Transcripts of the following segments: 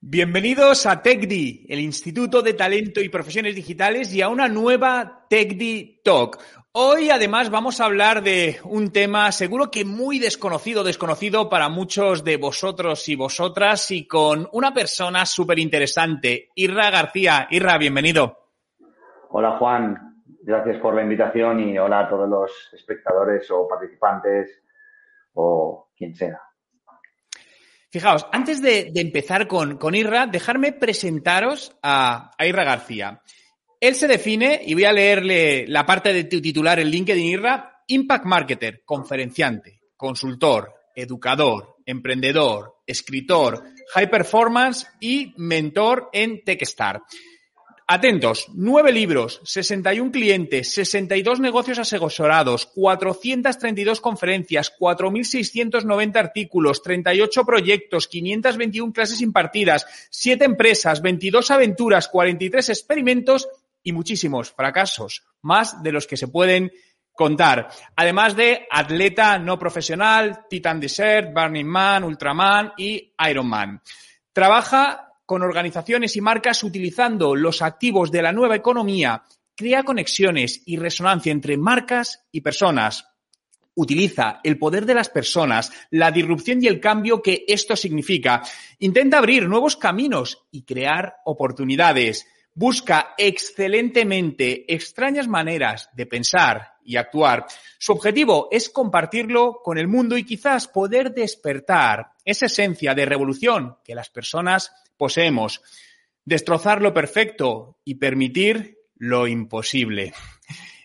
Bienvenidos a TechD, el Instituto de Talento y Profesiones Digitales, y a una nueva TechD Talk. Hoy además vamos a hablar de un tema seguro que muy desconocido, desconocido para muchos de vosotros y vosotras, y con una persona súper interesante, Irra García. Irra, bienvenido. Hola Juan, gracias por la invitación y hola a todos los espectadores o participantes o quien sea. Fijaos, antes de, empezar con, con, Irra, dejarme presentaros a, a, Irra García. Él se define, y voy a leerle la parte de tu titular en LinkedIn Irra, Impact Marketer, conferenciante, consultor, educador, emprendedor, escritor, high performance y mentor en Techstar. Atentos, nueve libros, 61 clientes, 62 negocios asesorados, 432 conferencias, 4.690 artículos, 38 proyectos, 521 clases impartidas, 7 empresas, 22 aventuras, 43 experimentos y muchísimos fracasos, más de los que se pueden contar. Además de atleta no profesional, Titan Desert, Burning Man, Ultraman y Ironman. Trabaja con organizaciones y marcas utilizando los activos de la nueva economía, crea conexiones y resonancia entre marcas y personas. Utiliza el poder de las personas, la disrupción y el cambio que esto significa. Intenta abrir nuevos caminos y crear oportunidades. Busca excelentemente extrañas maneras de pensar y actuar. Su objetivo es compartirlo con el mundo y quizás poder despertar esa esencia de revolución que las personas poseemos. Destrozar lo perfecto y permitir lo imposible.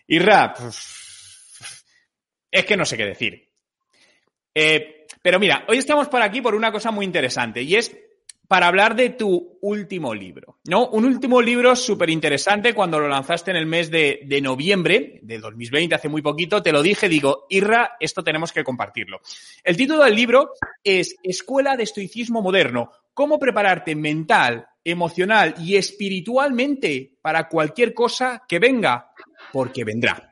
Y rap, es que no sé qué decir. Eh, pero mira, hoy estamos por aquí por una cosa muy interesante y es para hablar de tu último libro, ¿no? Un último libro súper interesante cuando lo lanzaste en el mes de, de, noviembre de 2020, hace muy poquito, te lo dije, digo, Irra, esto tenemos que compartirlo. El título del libro es Escuela de Estoicismo Moderno, cómo prepararte mental, emocional y espiritualmente para cualquier cosa que venga, porque vendrá.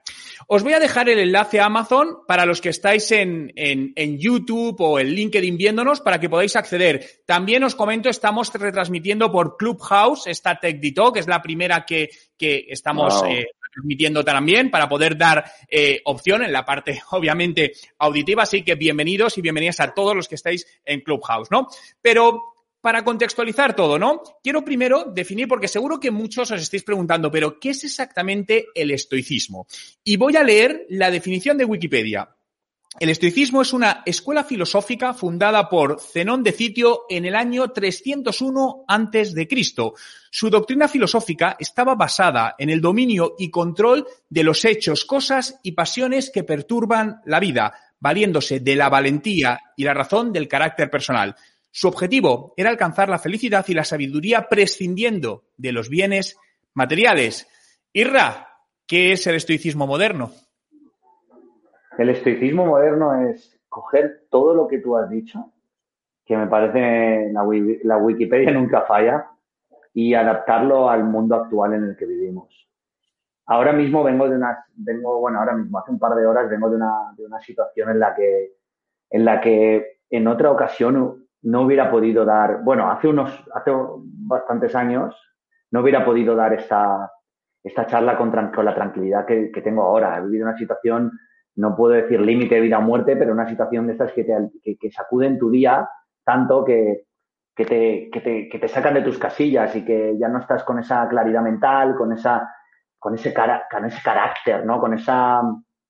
Os voy a dejar el enlace a Amazon para los que estáis en, en, en, YouTube o en LinkedIn viéndonos para que podáis acceder. También os comento, estamos retransmitiendo por Clubhouse esta Tech que es la primera que, que estamos wow. eh, transmitiendo también para poder dar eh, opción en la parte, obviamente, auditiva. Así que bienvenidos y bienvenidas a todos los que estáis en Clubhouse, ¿no? Pero para contextualizar todo, ¿no? Quiero primero definir, porque seguro que muchos os estáis preguntando, pero ¿qué es exactamente el estoicismo? Y voy a leer la definición de Wikipedia. El estoicismo es una escuela filosófica fundada por Zenón de Citio en el año 301 antes de Cristo. Su doctrina filosófica estaba basada en el dominio y control de los hechos, cosas y pasiones que perturban la vida, valiéndose de la valentía y la razón del carácter personal. Su objetivo era alcanzar la felicidad y la sabiduría prescindiendo de los bienes materiales. Irra, ¿qué es el estoicismo moderno? El estoicismo moderno es coger todo lo que tú has dicho, que me parece la, la Wikipedia nunca falla, y adaptarlo al mundo actual en el que vivimos. Ahora mismo vengo de una, vengo, bueno, ahora mismo, hace un par de horas vengo de una, de una situación en la que, en la que en otra ocasión no hubiera podido dar, bueno, hace unos, hace bastantes años, no hubiera podido dar esta, esta charla con, la tranquilidad que, que, tengo ahora. He vivido una situación, no puedo decir límite de vida o muerte, pero una situación de estas que te que, que sacuden tu día tanto que, que, te, que, te, que te sacan de tus casillas y que ya no estás con esa claridad mental, con, esa, con, ese, cara, con ese carácter, ¿no? con esa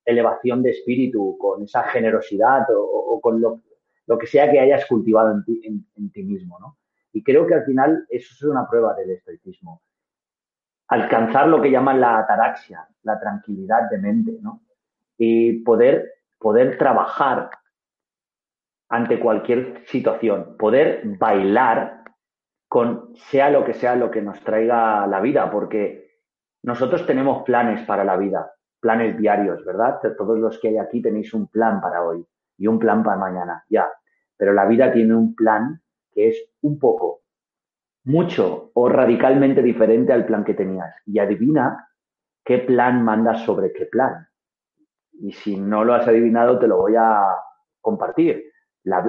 elevación de espíritu, con esa generosidad o, o con lo, lo que sea que hayas cultivado en ti, mismo, ¿no? Y creo que al final eso es una prueba del estoicismo. Alcanzar lo que llaman la ataraxia, la tranquilidad de mente, ¿no? Y poder poder trabajar ante cualquier situación, poder bailar con sea lo que sea lo que nos traiga la vida, porque nosotros tenemos planes para la vida, planes diarios, ¿verdad? Todos los que hay aquí tenéis un plan para hoy y un plan para mañana, ya. Pero la vida tiene un plan que es un poco, mucho o radicalmente diferente al plan que tenías. Y adivina qué plan mandas sobre qué plan. Y si no lo has adivinado, te lo voy a compartir.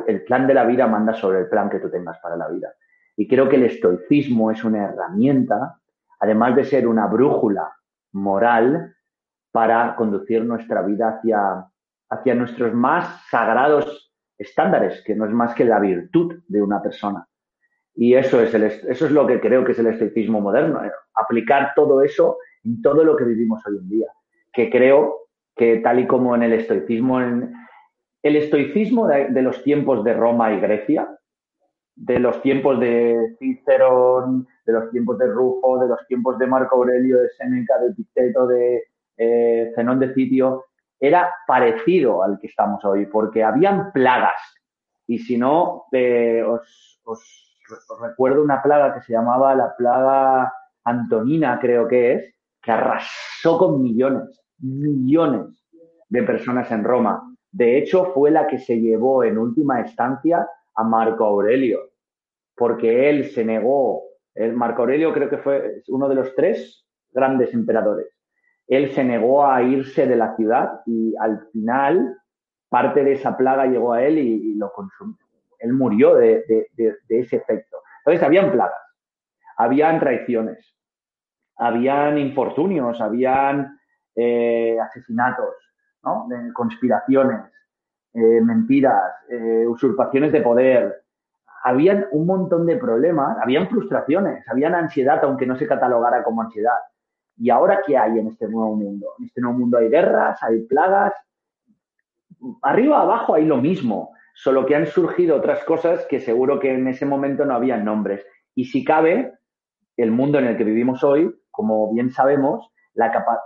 el plan de la vida manda sobre el plan que tú tengas para la vida. Y creo que el estoicismo es una herramienta, además de ser una brújula moral, para conducir nuestra vida hacia, hacia nuestros más sagrados estándares, que no es más que la virtud de una persona. Y eso es, eso es lo que creo que es el estoicismo moderno, eh, aplicar todo eso en todo lo que vivimos hoy en día. Que creo que tal y como en el estoicismo, el estoicismo de, los tiempos de Roma y Grecia, de los tiempos de Cicerón, de los tiempos de Rufo, de los tiempos de Marco Aurelio, de Séneca, de Epicteto, de eh, Zenón de Sitio, era parecido al que estamos hoy, porque habían plagas. Y si no, eh, os, recuerdo una plaga que se llamaba la plaga Antonina, creo que es, que arrasó con millones, millones de personas en Roma. De hecho, fue la que se llevó en última instancia a Marco Aurelio, porque él se negó, el Marco Aurelio creo que fue uno de los tres grandes emperadores. Él se negó a irse de la ciudad y al final parte de esa plaga llegó a él y, lo consumió. Él murió de, ese efecto. Entonces, habían plagas, habían traiciones, habían infortunios, habían eh, asesinatos, conspiraciones, eh, mentiras, eh, usurpaciones de poder. Habían un montón de problemas, habían frustraciones, habían ansiedad, aunque no se catalogara como ansiedad. ¿Y ahora qué hay en este nuevo mundo? En este nuevo mundo hay guerras, hay plagas. Arriba, abajo hay lo mismo, solo que han surgido otras cosas que seguro que en ese momento no habían nombres. Y si cabe, el mundo en el que vivimos hoy, como bien sabemos,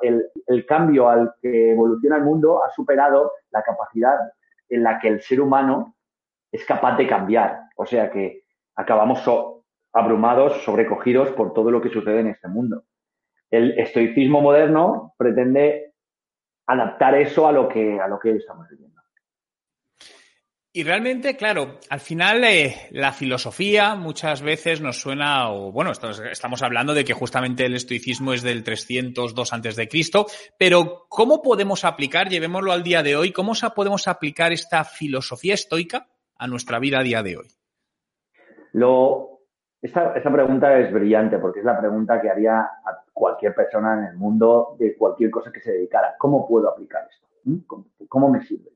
el, cambio al que evoluciona el mundo ha superado la capacidad en la que el ser humano es capaz de cambiar. O sea que acabamos abrumados, sobrecogidos por todo lo que sucede en este mundo. El estoicismo moderno pretende adaptar eso a lo que, a lo que estamos viviendo. Y realmente, claro, al final eh, la filosofía muchas veces nos suena, o bueno, estamos hablando de que justamente el estoicismo es del 302 antes de Cristo, pero ¿cómo podemos aplicar, llevémoslo al día de hoy, cómo podemos aplicar esta filosofía estoica a nuestra vida a día de hoy? Lo, esta, esta pregunta es brillante porque es la pregunta que haría a cualquier persona en el mundo de cualquier cosa que se dedicara. ¿Cómo puedo aplicar esto? ¿Mm? cómo me sirve?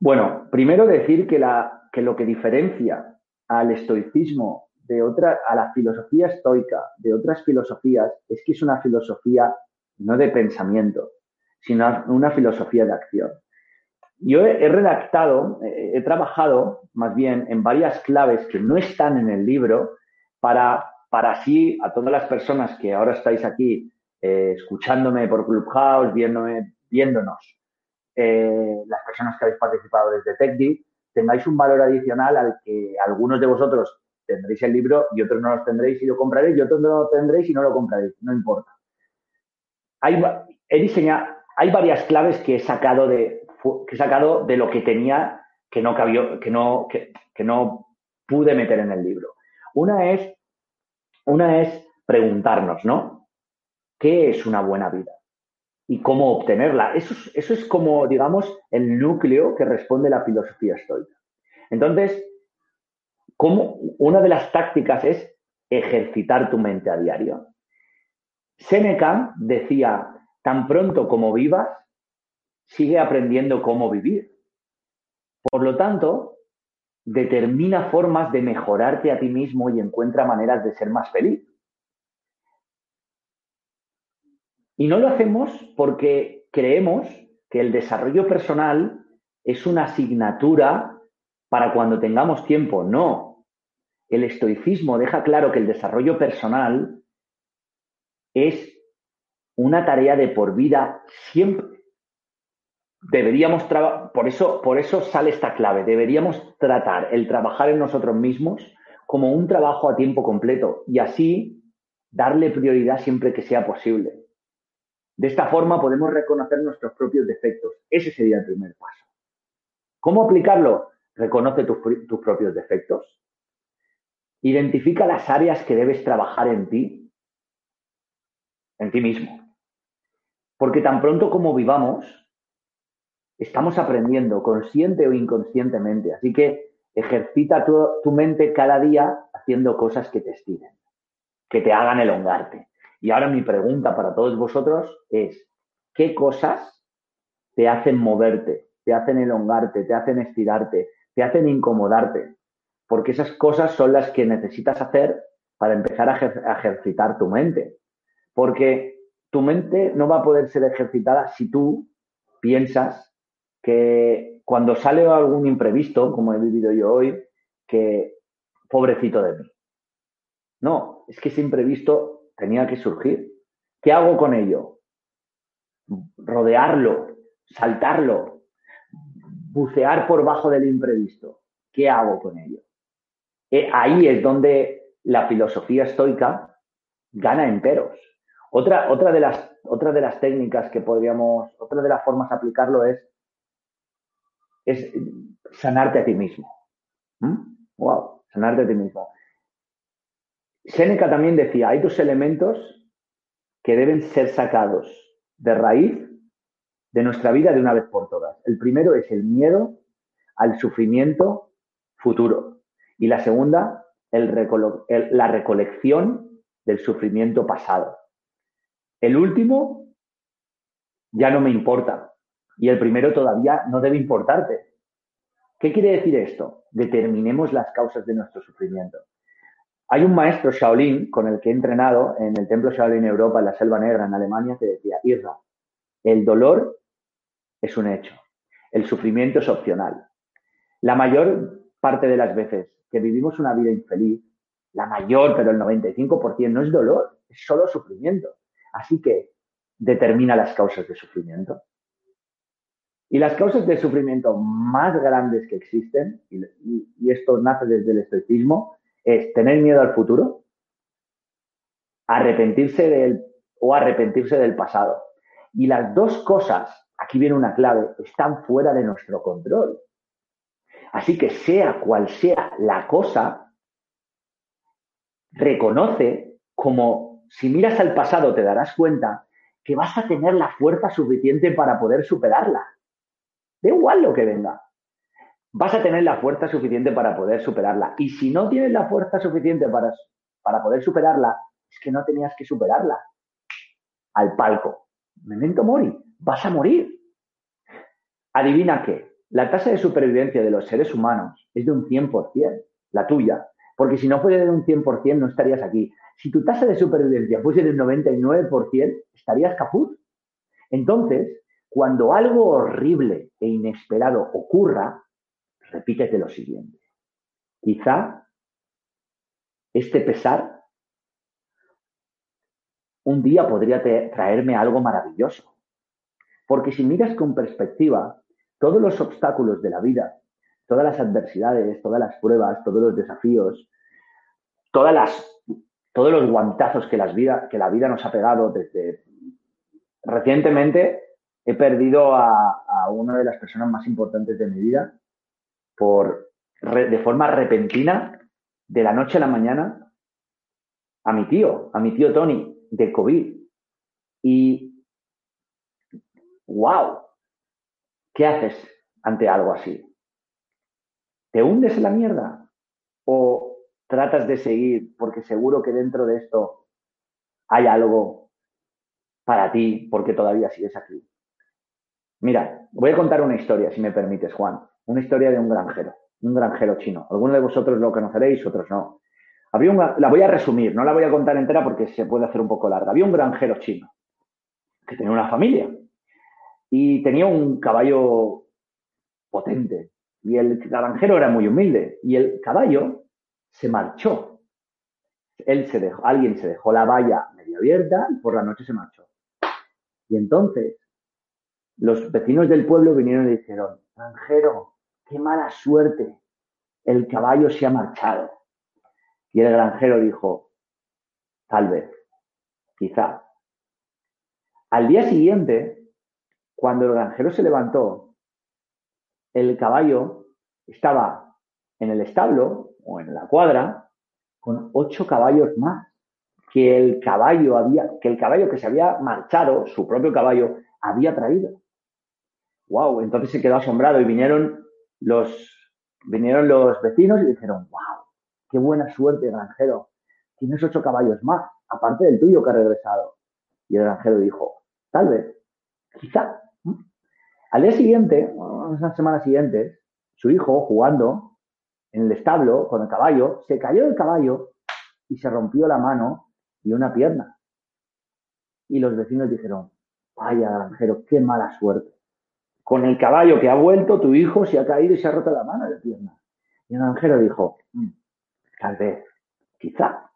Bueno, primero decir que, la, que lo que diferencia al estoicismo de otra, a la filosofía estoica de otras filosofías es que es una filosofía no de pensamiento, sino una filosofía de acción. Yo he, redactado, he trabajado más bien en varias claves que no están en el libro para, para así a todas las personas que ahora estáis aquí eh, escuchándome por Clubhouse, viéndome, viéndonos eh, las personas que habéis participado desde TechDeep, tengáis un valor adicional al que algunos de vosotros tendréis el libro y otros no lo tendréis y lo compraréis y otros no lo tendréis y no lo compraréis, no importa. Hay, he diseñado, hay varias claves que he sacado de, que he sacado de lo que tenía que no cabió, que no, que no pude meter en el libro. Una es, una es preguntarnos, ¿no? ¿Qué es una buena vida? y cómo obtenerla. Eso es, eso es como, digamos, el núcleo que responde la filosofía estoica. Entonces, como una de las tácticas es ejercitar tu mente a diario. Seneca decía, tan pronto como vivas, sigue aprendiendo cómo vivir. Por lo tanto, determina formas de mejorarte a ti mismo y encuentra maneras de ser más feliz. Y no lo hacemos porque creemos que el desarrollo personal es una asignatura para cuando tengamos tiempo. No. El estoicismo deja claro que el desarrollo personal es una tarea de por vida siempre. Deberíamos por eso, por eso sale esta clave. Deberíamos tratar el trabajar en nosotros mismos como un trabajo a tiempo completo y así darle prioridad siempre que sea posible. De esta forma podemos reconocer nuestros propios defectos. Ese sería el primer paso. ¿Cómo aplicarlo? Reconoce tus, tus propios defectos. Identifica las áreas que debes trabajar en ti, en ti mismo. Porque tan pronto como vivamos, estamos aprendiendo consciente o inconscientemente. Así que ejercita tu, mente cada día haciendo cosas que te estiren, que te hagan elongarte. Y ahora mi pregunta para todos vosotros es, ¿qué cosas te hacen moverte, te hacen elongarte, te hacen estirarte, te hacen incomodarte? Porque esas cosas son las que necesitas hacer para empezar a, a ejercitar tu mente. Porque tu mente no va a poder ser ejercitada si tú piensas que cuando sale algún imprevisto, como he vivido yo hoy, que pobrecito de mí. No, es que ese imprevisto tenía que surgir. ¿Qué hago con ello? Rodearlo, saltarlo, bucear por bajo del imprevisto. ¿Qué hago con ello? Eh, ahí es donde la filosofía estoica gana enteros. Otra, otra, de las, otra de las técnicas que podríamos, otra de las formas de aplicarlo es es sanarte a ti mismo. Wow, ¿Mm? sanarte a ti mismo. Séneca también decía, hay dos elementos que deben ser sacados de raíz de nuestra vida de una vez por todas. El primero es el miedo al sufrimiento futuro y la segunda, la recolección del sufrimiento pasado. El último ya no me importa, y el primero todavía no debe importarte. ¿Qué quiere decir esto? Determinemos las causas de nuestro sufrimiento. Hay un maestro Shaolin con el que he entrenado en el templo Shaolin Europa, en la Selva Negra, en Alemania, que decía, Irra, el dolor es un hecho, el sufrimiento es opcional. La mayor parte de las veces que vivimos una vida infeliz, la mayor, pero el 95% no es dolor, es solo sufrimiento. Así que determina las causas de sufrimiento. Y las causas de sufrimiento más grandes que existen, y, esto nace desde el estoicismo, es tener miedo al futuro, arrepentirse del o arrepentirse del pasado. Y las dos cosas, aquí viene una clave, están fuera de nuestro control. Así que sea cual sea la cosa, reconoce como si miras al pasado te darás cuenta que vas a tener la fuerza suficiente para poder superarla. Da igual lo que venga. Vas a tener la fuerza suficiente para poder superarla. Y si no tienes la fuerza suficiente para, para poder superarla, es que no tenías que superarla. Al palco. Memento mori. Vas a morir. Adivina qué. La tasa de supervivencia de los seres humanos es de un 100%, la tuya. Porque si no fuera de un 100%, no estarías aquí. Si tu tasa de supervivencia fuese del 99%, estarías caput. Entonces, cuando algo horrible e inesperado ocurra, repítete lo siguiente. Quizá este pesar un día podría traerme algo maravilloso. Porque si miras con perspectiva, todos los obstáculos de la vida, todas las adversidades, todas las pruebas, todos los desafíos, todas las, todos los guantazos que, que la vida nos ha pegado desde recientemente, he perdido a, una de las personas más importantes de mi vida por de forma repentina, de la noche a la mañana, a mi tío, a mi tío Tony, de COVID. Y, wow, ¿qué haces ante algo así? ¿Te hundes en la mierda? ¿O tratas de seguir porque seguro que dentro de esto hay algo para ti porque todavía sigues aquí? Mira, voy a contar una historia, si me permites, Juan. Una historia de un granjero, un granjero chino. Algunos de vosotros lo conoceréis, otros no. Había la voy a resumir, no la voy a contar entera porque se puede hacer un poco larga. Había un granjero chino que tenía una familia y tenía un caballo potente. Y el granjero era muy humilde y el caballo se marchó. Él se dejó, alguien se dejó la valla medio abierta y por la noche se marchó. Y entonces los vecinos del pueblo vinieron y dijeron, granjero, qué mala suerte, el caballo se ha marchado. Y el granjero dijo, tal vez, quizá. Al día siguiente, cuando el granjero se levantó, el caballo estaba en el establo o en la cuadra con ocho caballos más que el caballo había, que el caballo que se había marchado, su propio caballo, había traído. Wow, entonces se quedó asombrado y vinieron los, vinieron los vecinos y dijeron, wow, qué buena suerte, granjero. Tienes ocho caballos más, aparte del tuyo que ha regresado. Y el granjero dijo, tal vez, quizá. Al día siguiente, unas semanas siguientes, su hijo, jugando en el establo con el caballo, se cayó del caballo y se rompió la mano y una pierna. Y los vecinos dijeron, vaya granjero, qué mala suerte. Con el caballo que ha vuelto, tu hijo se ha caído y se ha roto la mano la pierna. Y el granjero dijo, mm, tal vez, quizá.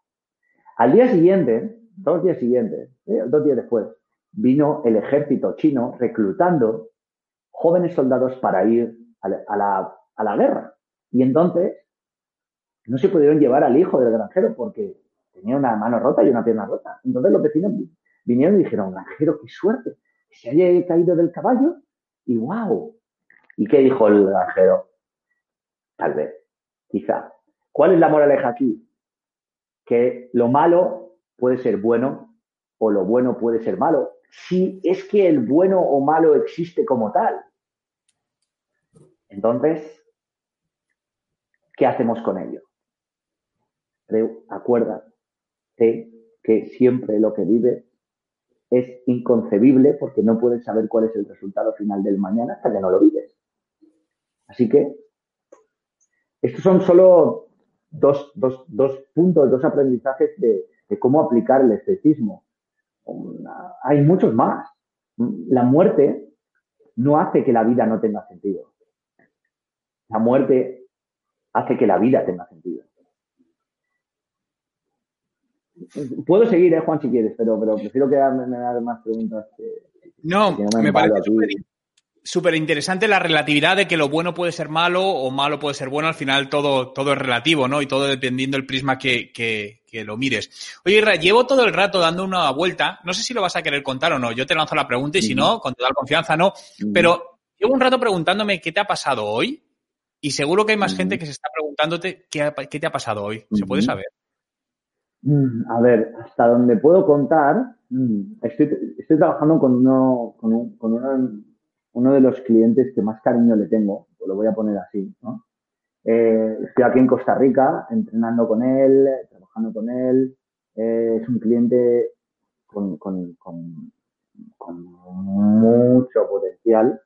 Al día siguiente, dos días siguientes, eh, dos días después, vino el ejército chino reclutando jóvenes soldados para ir a la, a la guerra. Y entonces no se pudieron llevar al hijo del granjero porque tenía una mano rota y una pierna rota. Entonces los vecinos vinieron y dijeron, granjero, qué suerte, se haya caído del caballo y wow. ¿Y qué dijo el granjero? Tal vez, quizá. ¿Cuál es la moraleja aquí? Que lo malo puede ser bueno o lo bueno puede ser malo. Si es que el bueno o malo existe como tal. Entonces, ¿qué hacemos con ello? Acuérdate que siempre lo que vive es inconcebible porque no puedes saber cuál es el resultado final del mañana hasta que no lo vives. Así que estos son solo dos, puntos, dos aprendizajes de, cómo aplicar el escepticismo. Hay muchos más. La muerte no hace que la vida no tenga sentido. La muerte hace que la vida tenga sentido. Puedo seguir, eh, Juan, si quieres, pero, pero prefiero que me, hagas más preguntas. no, me, parece súper interesante la relatividad de que lo bueno puede ser malo o malo puede ser bueno. Al final todo, todo es relativo, ¿no? Y todo dependiendo del prisma que, que, lo mires. Oye, llevo todo el rato dando una vuelta. No sé si lo vas a querer contar o no. Yo te lanzo la pregunta y si no, con total confianza, no. Pero llevo un rato preguntándome qué te ha pasado hoy y seguro que hay más gente que se está preguntándote qué, qué te ha pasado hoy. ¿Se puede saber? Mm, a ver, hasta donde puedo contar, mm, estoy, estoy trabajando con uno, con, un, con uno, de los clientes que más cariño le tengo, lo voy a poner así, ¿no? Eh, estoy aquí en Costa Rica entrenando con él, trabajando con él. Eh, es un cliente con, con, con, con, mucho potencial,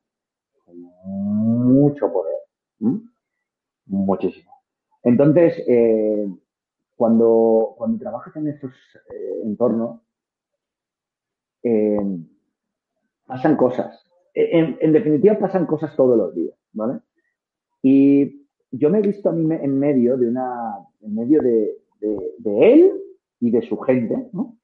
con mucho poder, muchísimo. Entonces, eh, cuando, cuando trabajas en estos eh, entornos, eh, pasan cosas. En, en, definitiva, pasan cosas todos los días, ¿vale? Y yo me he visto a mí en medio de una, en medio de, él y de su gente, ¿no?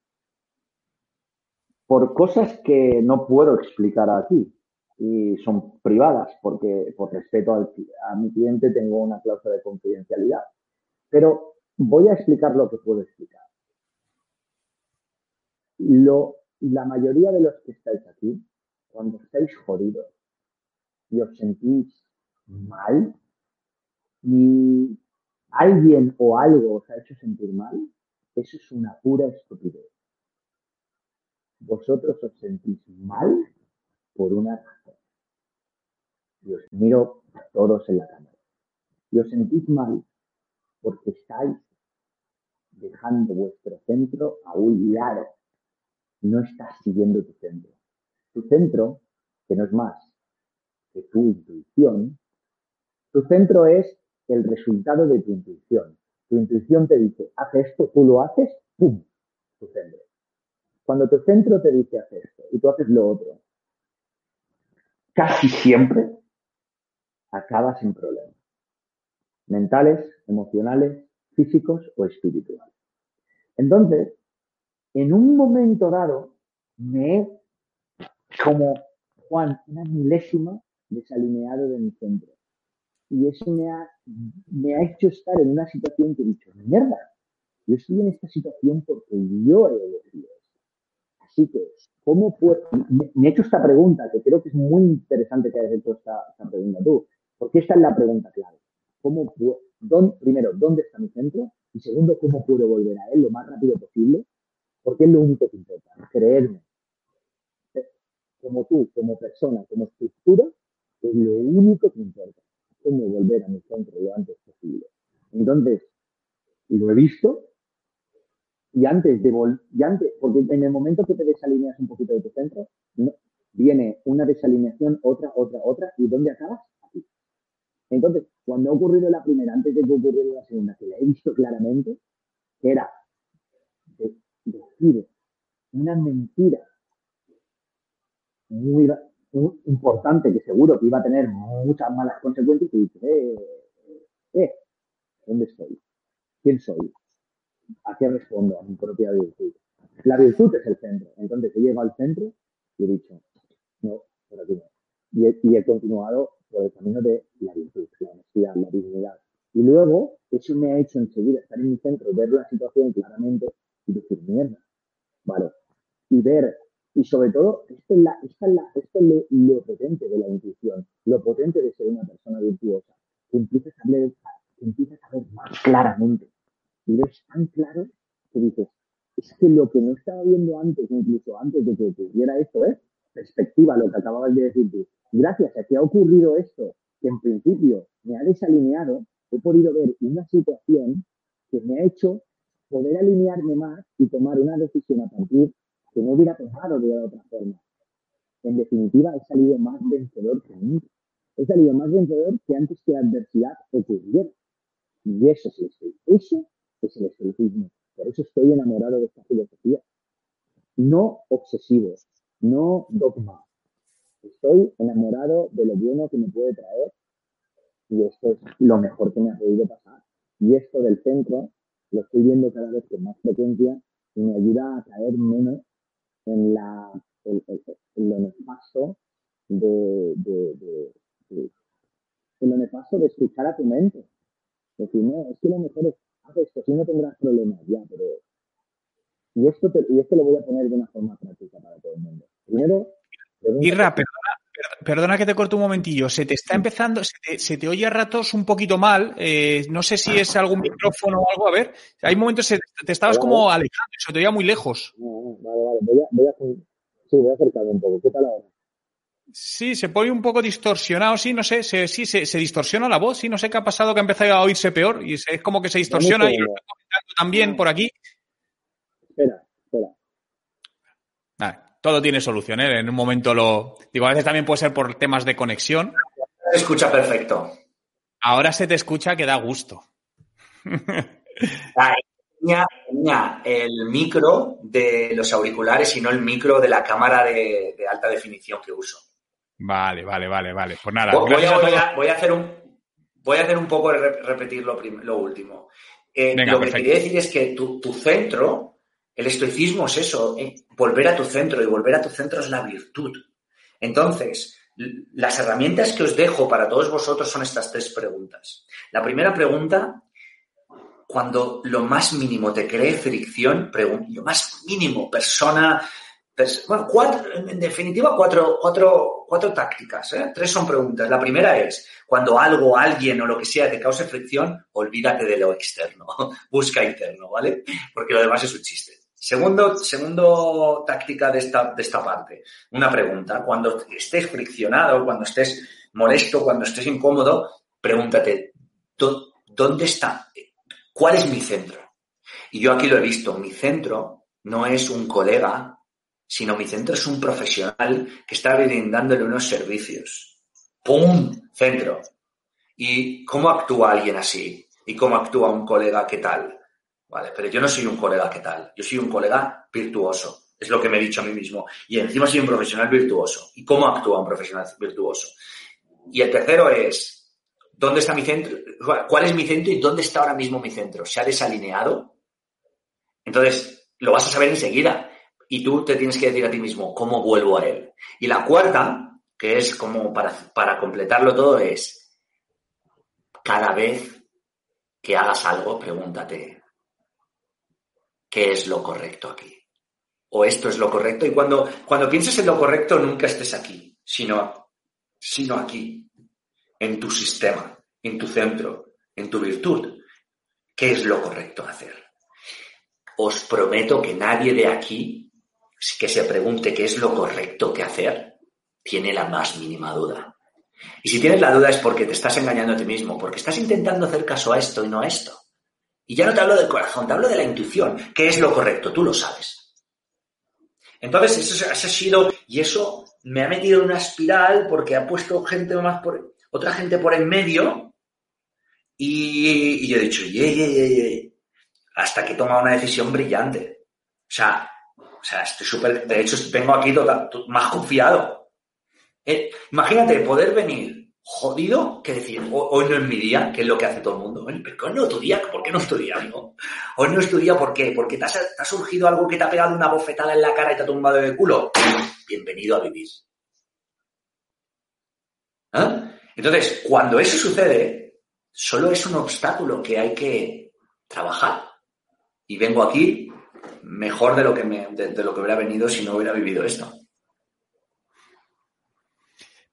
Por cosas que no puedo explicar aquí y son privadas porque por respeto al, a mi cliente tengo una cláusula de confidencialidad. Pero Voy a explicar lo que puedo explicar. La mayoría de los que estáis aquí, cuando estáis jodidos y os sentís mal, y alguien o algo os ha hecho sentir mal, eso es una pura estupidez. Vosotros os sentís mal por una razón. Y os miro todos en la cámara. Y os sentís mal porque estáis dejando vuestro centro a un lado. No estás siguiendo tu centro. Tu centro, que no es más que tu intuición, tu centro es el resultado de tu intuición. Tu intuición te dice, haz esto, tú lo haces, ¡pum! Tu centro. Cuando tu centro te dice, haz esto, y tú haces lo otro, casi siempre acabas en problemas. Mentales, emocionales, físicos o espirituales. Entonces, en un momento dado, me he como Juan, una milésima desalineado de mi centro. Y eso me ha, me ha hecho estar en una situación que he dicho, mierda, yo estoy en esta situación porque yo he elegido esto. Así que, ¿cómo puedo? Me, he hecho esta pregunta, que creo que es muy interesante que hayas hecho esta, esta pregunta tú, porque esta es la pregunta clave. ¿Cómo puedo, primero, ¿dónde está mi centro? Y segundo, ¿cómo puedo volver a él lo más rápido posible? Porque es lo único que importa, creerme. Como tú, como persona, como estructura, es lo único que importa. Cómo volver a mi centro lo antes posible. Entonces, lo he visto y antes de vol y porque en el momento que te desalineas un poquito de tu centro, viene una desalineación, otra, otra, otra, y ¿dónde acabas? Entonces, cuando ha ocurrido la primera, antes de que ocurriera la segunda, que la he visto claramente, que era decir una mentira muy, importante que seguro que iba a tener muchas malas consecuencias y dices, eh, eh, ¿dónde estoy? ¿Quién soy? ¿A qué respondo? A mi propia virtud. La virtud es el centro. Entonces he llegado al centro y he dicho, no, por aquí no. Y he, y he continuado por el camino de la virtud, la honestidad, la dignidad. Y luego, eso me ha hecho enseguida estar en mi centro, ver la situación claramente y decir, mierda, vale. Y ver, y sobre todo, esto es, la, esta es, la, esto es lo, potente de la intuición, lo potente de ser una persona virtuosa, que empiezas a ver, que empiezas a ver más claramente. Y ves tan claro que dices, es que lo que no estaba viendo antes, incluso antes de que ocurriera esto, es perspectiva, lo que acababas de decir tú. Gracias a que ha ocurrido esto, que en principio me ha desalineado, he podido ver una situación que me ha hecho poder alinearme más y tomar una decisión a partir que no hubiera tomado de otra forma. En definitiva, he salido más vencedor que nunca. He salido más vencedor que antes que la adversidad ocurriera. Y eso sí estoy. Eso es el estoicismo. Por eso estoy enamorado de esta filosofía. No obsesivo, no dogma. Estoy enamorado de lo bueno que me puede traer y esto es lo mejor que me ha podido pasar. Y esto del centro lo estoy viendo cada vez con más frecuencia y me ayuda a caer menos en, la, en, lo nefasto de, de, en lo nefasto de escuchar a tu mente. Decir, no, es que lo mejor es, haz esto, si no tendrás problemas, ya, pero... Y esto, y esto lo voy a poner de una forma práctica para todo el mundo. Primero... Irra, perdona, Perdona que te corto un momentillo. Se te está empezando, se te, oye a ratos un poquito mal. Eh, no sé si es algún micrófono o algo. A ver, hay momentos que te estabas como alejando, se te oía muy lejos. Vale, vale. Voy a, voy a, sí, voy a acercarme un poco. ¿Qué tal ahora? Sí, se pone un poco distorsionado, sí, no sé, se, sí, se, se, distorsiona la voz, sí, no sé qué ha pasado, que ha empezado a oírse peor y es como que se distorsiona y lo estoy comentando también por aquí. Espera, espera. Vale todo tiene solución, ¿eh? En un momento lo. Digo, a veces también puede ser por temas de conexión. Se escucha perfecto. Ahora se te escucha que da gusto. tenía, el micro de los auriculares y no el micro de la cámara de, alta definición que uso. Vale, vale, vale, vale. Pues nada. Voy, a, hacer un. Voy a hacer un poco repetir lo, lo último. Eh, lo que quería decir es que tu, tu centro el estoicismo es eso, eh, volver a tu centro y volver a tu centro es la virtud. Entonces, las herramientas que os dejo para todos vosotros son estas tres preguntas. La primera pregunta, cuando lo más mínimo te cree fricción, lo más mínimo, persona, bueno, cuatro, en definitiva, cuatro, cuatro, cuatro tácticas. ¿eh? Tres son preguntas. La primera es, cuando algo, alguien o lo que sea te cause fricción, olvídate de lo externo. Busca interno, ¿vale? Porque lo demás es un chiste. Segundo, segundo táctica de esta, de esta parte. Una pregunta. Cuando estés friccionado, cuando estés molesto, cuando estés incómodo, pregúntate, ¿dónde está? ¿Cuál es mi centro? Y yo aquí lo he visto. Mi centro no es un colega, sino mi centro es un profesional que está brindándole unos servicios. ¡Pum! Centro. ¿Y cómo actúa alguien así? ¿Y cómo actúa un colega qué tal? Vale, pero yo no soy un colega que tal, yo soy un colega virtuoso, es lo que me he dicho a mí mismo. Y encima soy un profesional virtuoso. ¿Y cómo actúa un profesional virtuoso? Y el tercero es, ¿dónde está mi centro? ¿Cuál es mi centro y dónde está ahora mismo mi centro? ¿Se ha desalineado? Entonces, lo vas a saber enseguida. Y tú te tienes que decir a ti mismo, ¿cómo vuelvo a él? Y la cuarta que es como para, para completarlo todo, es cada vez que hagas algo, pregúntate, ¿qué es lo correcto aquí? O esto es lo correcto. Y cuando, cuando pienses en lo correcto, nunca estés aquí, sino, sino aquí, en tu sistema, en tu centro, en tu virtud. ¿Qué es lo correcto hacer? Os prometo que nadie de aquí que se pregunte qué es lo correcto que hacer tiene la más mínima duda. Y si tienes la duda es porque te estás engañando a ti mismo, porque estás intentando hacer caso a esto y no a esto. Y ya no te hablo del corazón, te hablo de la intuición. ¿Qué es lo correcto? Tú lo sabes. Entonces, eso, ha sido, y eso me ha metido en una espiral porque ha puesto gente más por, otra gente por en medio, y, yo he dicho, ye, ye, ye, hasta que he tomado una decisión brillante. O sea, o sea, estoy súper, de hecho, vengo aquí más confiado. Eh, imagínate poder venir jodido que decir, hoy no es mi día, que es lo que hace todo el mundo. Pero hoy no es tu día, ¿por qué no es tu día, amigo? Hoy no es tu día, ¿por qué? Porque te, ha surgido algo que te ha pegado una bofetada en la cara y te ha tumbado de culo. Bienvenido a vivir. ¿Ah? Entonces, cuando eso sucede, solo es un obstáculo que hay que trabajar. Y vengo aquí mejor de lo que, me, de lo que hubiera venido si no hubiera vivido esto.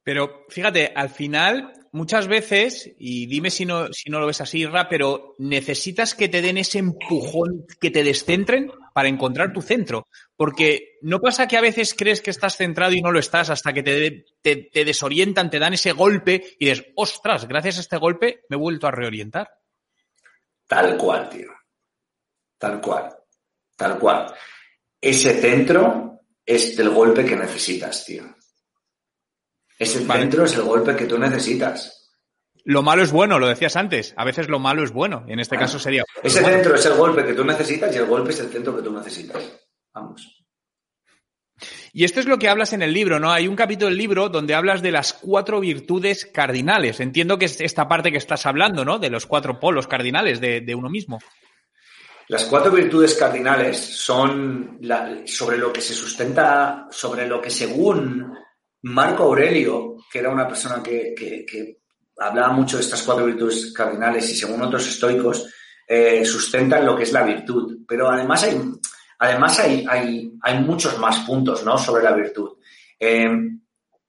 Pero fíjate, al final, muchas veces, y dime si no, si no lo ves así, Ra, pero necesitas que te den ese empujón, que te descentren para encontrar tu centro. Porque no pasa que a veces crees que estás centrado y no lo estás hasta que te, te, desorientan, te dan ese golpe y dices, ostras, gracias a este golpe me he vuelto a reorientar. Tal cual, tío. Tal cual. Tal cual. Ese centro es el golpe que necesitas, tío. Ese centro es el golpe que tú necesitas. Lo malo es bueno, lo decías antes. A veces lo malo es bueno. En este caso sería. Ese centro es el golpe que tú necesitas y el golpe es el centro que tú necesitas. Vamos. Y esto es lo que hablas en el libro, ¿no? Hay un capítulo del libro donde hablas de las cuatro virtudes cardinales. Entiendo que es esta parte que estás hablando, ¿no? De los cuatro polos cardinales de, uno mismo. Las cuatro virtudes cardinales son sobre lo que se sustenta, sobre lo que según Marco Aurelio, que era una persona que, hablaba mucho de estas cuatro virtudes cardinales y según otros estoicos, eh, sustentan lo que es la virtud. Pero además hay, además hay, hay, muchos más puntos ¿no? sobre la virtud. Eh,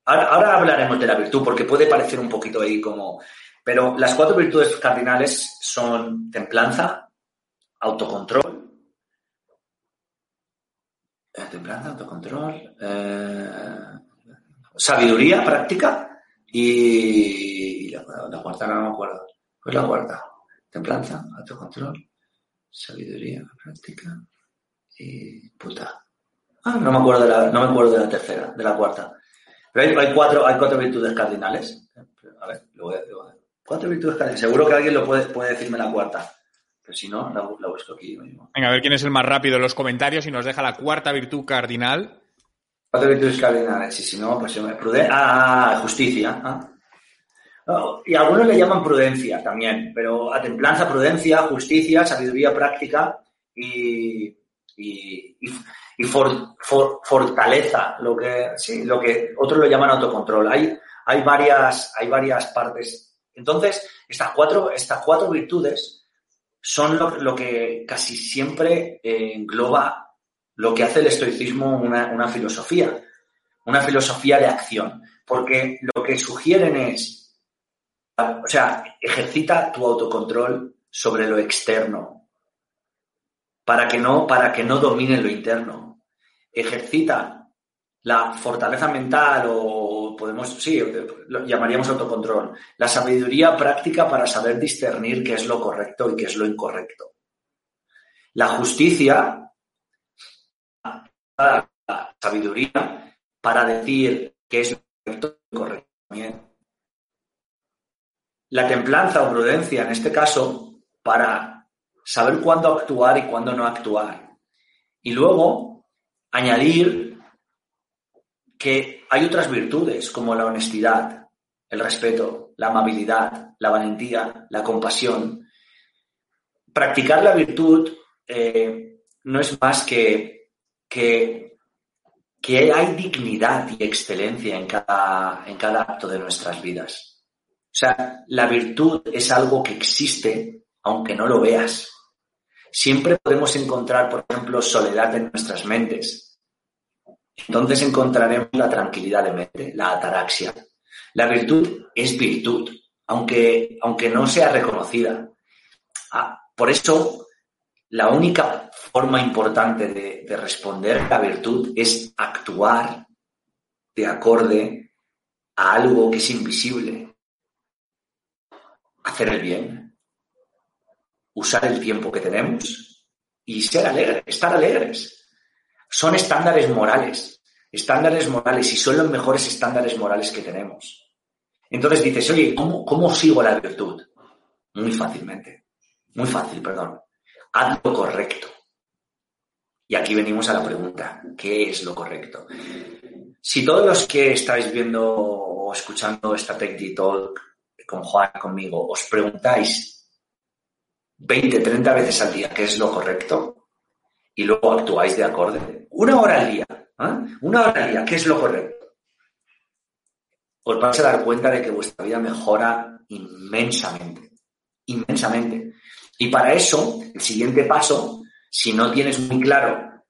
ahora, hablaremos de la virtud porque puede parecer un poquito ahí como... Pero las cuatro virtudes cardinales son templanza, autocontrol, eh, templanza, autocontrol, sabiduría práctica y, la, cuarta no me acuerdo. Pues la cuarta. Templanza, autocontrol, sabiduría práctica y puta. Ah, no me acuerdo de la, no me acuerdo de la tercera, de la cuarta. Pero hay, cuatro, hay cuatro virtudes cardinales. A ver, lo voy a, Cuatro virtudes cardinales. Seguro que alguien lo puede, puede decirme la cuarta. Pero si no, la, busco aquí. Venga, a ver quién es el más rápido en los comentarios y nos deja la cuarta virtud cardinal Cuatro virtudes cardinales, y si no, pues prudencia. Ah, justicia. ¿ah? y algunos le llaman prudencia también, pero a templanza, prudencia, justicia, sabiduría práctica y, y, fortaleza, lo que, sí, lo que otros lo llaman autocontrol. Hay, hay, varias, hay varias partes. Entonces, estas cuatro, estas cuatro virtudes son lo, que casi siempre eh, engloba lo que hace el estoicismo una, filosofía, una filosofía de acción, porque lo que sugieren es, o sea, ejercita tu autocontrol sobre lo externo, para que no, para que no domine lo interno. Ejercita la fortaleza mental o podemos, sí, lo llamaríamos autocontrol, la sabiduría práctica para saber discernir qué es lo correcto y qué es lo incorrecto. La justicia la sabiduría para decir qué es correcto correcto La templanza o prudencia, en este caso, para saber cuándo actuar y cuándo no actuar. Y luego añadir que hay otras virtudes como la honestidad, el respeto, la amabilidad, la valentía, la compasión. Practicar la virtud eh, no es más que que, que hay dignidad y excelencia en cada, en cada acto de nuestras vidas. O sea, la virtud es algo que existe aunque no lo veas. Siempre podemos encontrar, por ejemplo, soledad en nuestras mentes. Entonces encontraremos la tranquilidad de mente, la ataraxia. La virtud es virtud, aunque, aunque no sea reconocida. Ah, por eso, la única forma importante de, de responder la virtud es actuar de acorde a algo que es invisible. Hacer el bien, usar el tiempo que tenemos y ser alegres, estar alegres. Son estándares morales, estándares morales y son los mejores estándares morales que tenemos. Entonces dices, oye, ¿cómo, cómo sigo la virtud? Muy fácilmente, muy fácil, perdón. Haz lo correcto. Y aquí venimos a la pregunta, ¿qué es lo correcto? Si todos los que estáis viendo o escuchando esta Tech Talk con Juan, conmigo, os preguntáis 20, 30 veces al día qué es lo correcto y luego actuáis de acorde, una hora al día, ¿eh? una hora al día, ¿qué es lo correcto? Os vais a dar cuenta de que vuestra vida mejora inmensamente, inmensamente. Y para eso, el siguiente paso si no tienes muy claro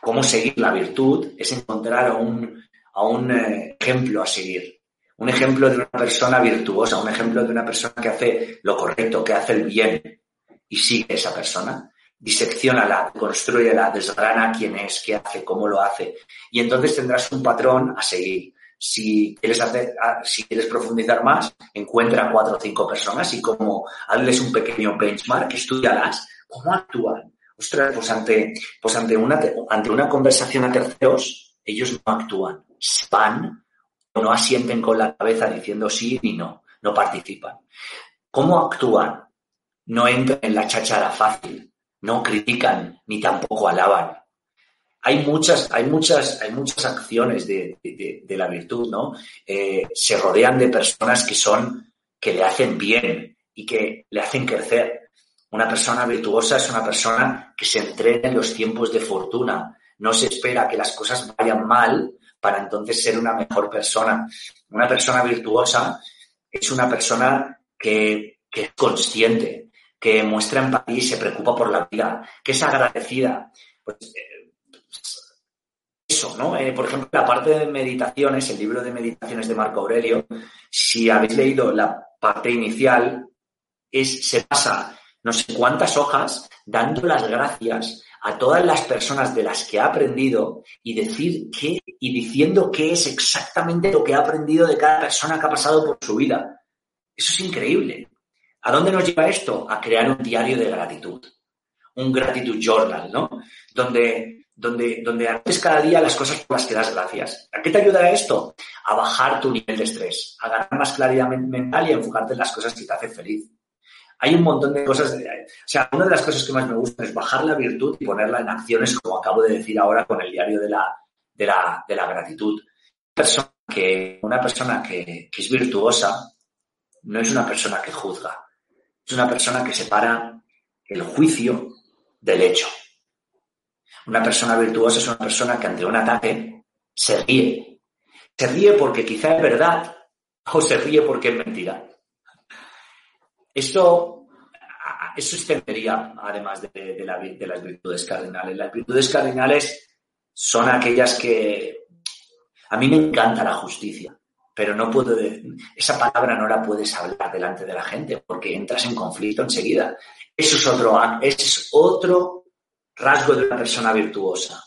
cómo seguir la virtud, es encontrar a un, a un eh, ejemplo a seguir. Un ejemplo de una persona virtuosa, un ejemplo de una persona que hace lo correcto, que hace el bien y sigue esa persona. Diseccionala, construyela, desgrana quién es, qué hace, cómo lo hace. Y entonces tendrás un patrón a seguir. Si quieres, hacer, ah, si quieres profundizar más, encuentra cuatro o cinco personas y como hazles un pequeño benchmark, estudialas, cómo actúan, ostras, pues ante, pues ante, una, ante una conversación a terceros, ellos no actúan, van o no asienten con la cabeza diciendo sí ni no, no participan. ¿Cómo actúan? No entran en la cháchara fácil, no critican ni tampoco alaban. Hay muchas, hay muchas, hay muchas acciones de, de, la virtud, ¿no? Eh, se rodean de personas que son, que le hacen bien y que le hacen crecer. Una persona virtuosa es una persona que se entrena en los tiempos de fortuna. No se espera que las cosas vayan mal para entonces ser una mejor persona. Una persona virtuosa es una persona que, es consciente, que muestra empatía y se preocupa por la vida, que es agradecida. Pues, eh, eso, ¿no? Eh, por ejemplo, la parte de meditaciones, el libro de meditaciones de Marco Aurelio, si habéis leído la parte inicial, es, se pasa no sé cuántas hojas dando las gracias a todas las personas de las que ha aprendido y decir qué y diciendo qué es exactamente lo que ha aprendido de cada persona que ha pasado por su vida. Eso es increíble. ¿A dónde nos lleva esto? A crear un diario de gratitud, un gratitude journal, ¿no? Donde, donde, donde haces cada día las cosas por las que das gracias. ¿A qué te ayuda esto? A bajar tu nivel de estrés, a ganar más claridad mental y a enfocarte en las cosas que te hacen feliz hay un montón de cosas. o sea, una de las cosas que más me gusta es bajar la virtud y ponerla en acciones, como acabo de decir ahora con el diario de la, de la, de la gratitud. Una persona, que, una persona que, que es virtuosa no es una persona que juzga, es una persona que separa el juicio del hecho. Una persona virtuosa es una persona que ante un ataque se ríe. Se ríe porque quizá es verdad o se ríe porque es mentira. Esto, eso extendería, además de, las virtudes cardinales. Las virtudes cardinales son aquellas que... A mí me encanta la justicia, pero no puedo... Esa palabra no la puedes hablar delante de la gente porque entras en conflicto enseguida. Eso es otro, es otro rasgo de una persona virtuosa.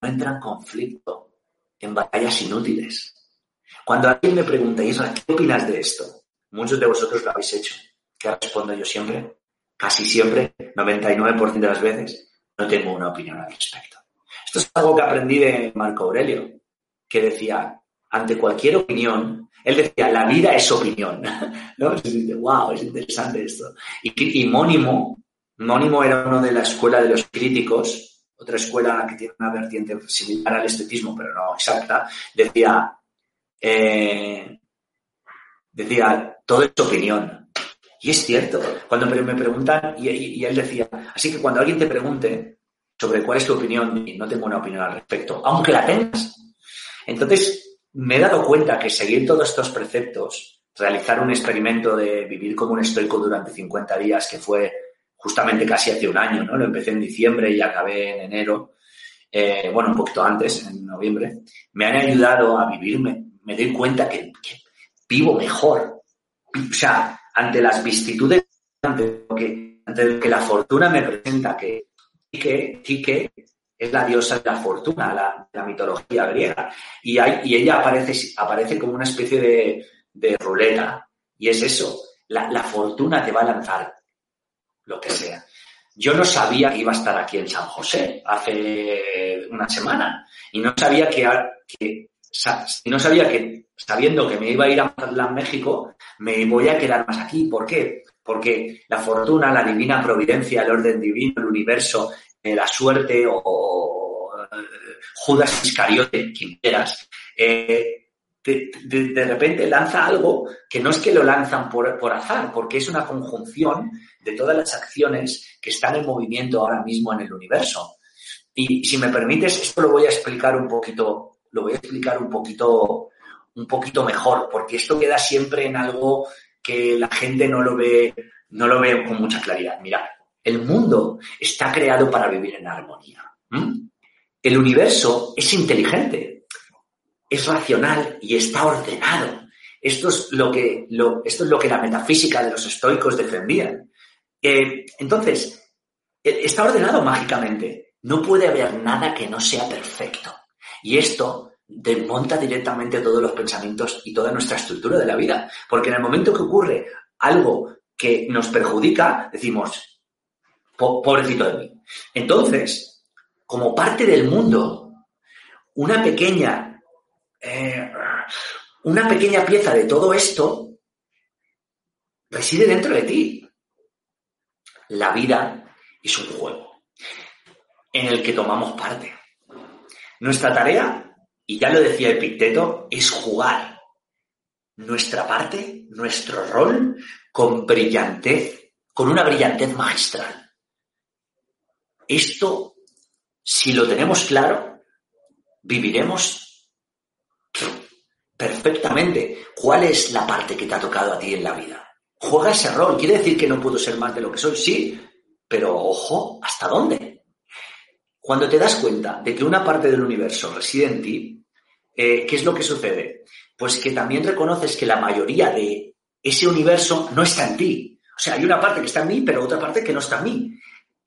No entra en conflicto, en batallas inútiles. Cuando alguien me pregunta, Isra, ¿qué opinas de esto? Muchos de vosotros lo habéis hecho. ¿Qué respondo yo siempre? Casi siempre, 99% de las veces, no tengo una opinión al respecto. Esto es algo que aprendí de Marco Aurelio, que decía, ante cualquier opinión, él decía, la vida es opinión. ¿No? wow, es interesante esto. Y, y Mónimo, Mónimo era uno de la escuela de los críticos, otra escuela que tiene una vertiente similar al estetismo, pero no exacta, decía, eh, decía, todo es opinión. Y es cierto. Cuando me preguntan, y, él decía, así que cuando alguien te pregunte, sobre cuál es tu opinión, no tengo una opinión al respecto, aunque la tengas. Entonces, me he dado cuenta que seguir todos estos preceptos, realizar un experimento de vivir como un estoico durante 50 días, que fue justamente casi hace un año, ¿no? Lo empecé en diciembre y acabé en enero, eh, bueno, un poquito antes, en noviembre, me han ayudado a vivirme. Me doy cuenta que, vivo mejor. O sea, ante las vicisitudes, ante lo que, ante que la fortuna me presenta, que Tique, es la diosa de la fortuna, la, la mitología griega. Y, hay, y ella aparece, aparece como una especie de, de ruleta. Y es eso, la, la fortuna te va a lanzar lo que sea. Yo no sabía que iba a estar aquí en San José hace una semana y no sabía que no sabía que sabiendo que me iba a ir a Mazatlán, México, me voy a quedar más aquí. ¿Por qué? Porque la fortuna, la divina providencia, el orden divino, el universo, eh, la suerte o, eh, Judas Iscariote, quien quieras, eh, de, repente lanza algo que no es que lo lanzan por, por, azar, porque es una conjunción de todas las acciones que están en movimiento ahora mismo en el universo. Y si me permites, esto lo voy a explicar un poquito, lo voy a explicar un poquito, un poquito mejor, porque esto queda siempre en algo que la gente no lo ve, no lo ve con mucha claridad. Mira, el mundo está creado para vivir en armonía. El universo es inteligente, es racional y está ordenado. Esto es lo que, esto es lo que la metafísica de los estoicos defendían. Eh, entonces, e, está ordenado mágicamente. No puede haber nada que no sea perfecto. Y esto desmonta directamente todos los pensamientos y toda nuestra estructura de la vida. Porque en el momento que ocurre algo que nos perjudica, decimos, pobrecito de mí. Entonces, como parte del mundo, una pequeña eh, una pequeña pieza de todo esto reside dentro de ti. La vida es un juego en el que tomamos parte. Nuestra tarea, y ya lo decía Epicteto, es jugar nuestra parte, nuestro rol, con brillantez, con una brillantez magistral. Esto, si lo tenemos claro, viviremos perfectamente cuál es la parte que te ha tocado a ti en la vida. Juega ese rol. ¿Quiere decir que no puedo ser más de lo que soy? Sí, pero ojo, ¿hasta dónde? Cuando te das cuenta de que una parte del universo reside en ti, eh, ¿qué es lo que sucede? Pues que también reconoces que la mayoría de ese universo no está en ti. O sea, hay una parte que está en mí, pero otra parte que no está en mí.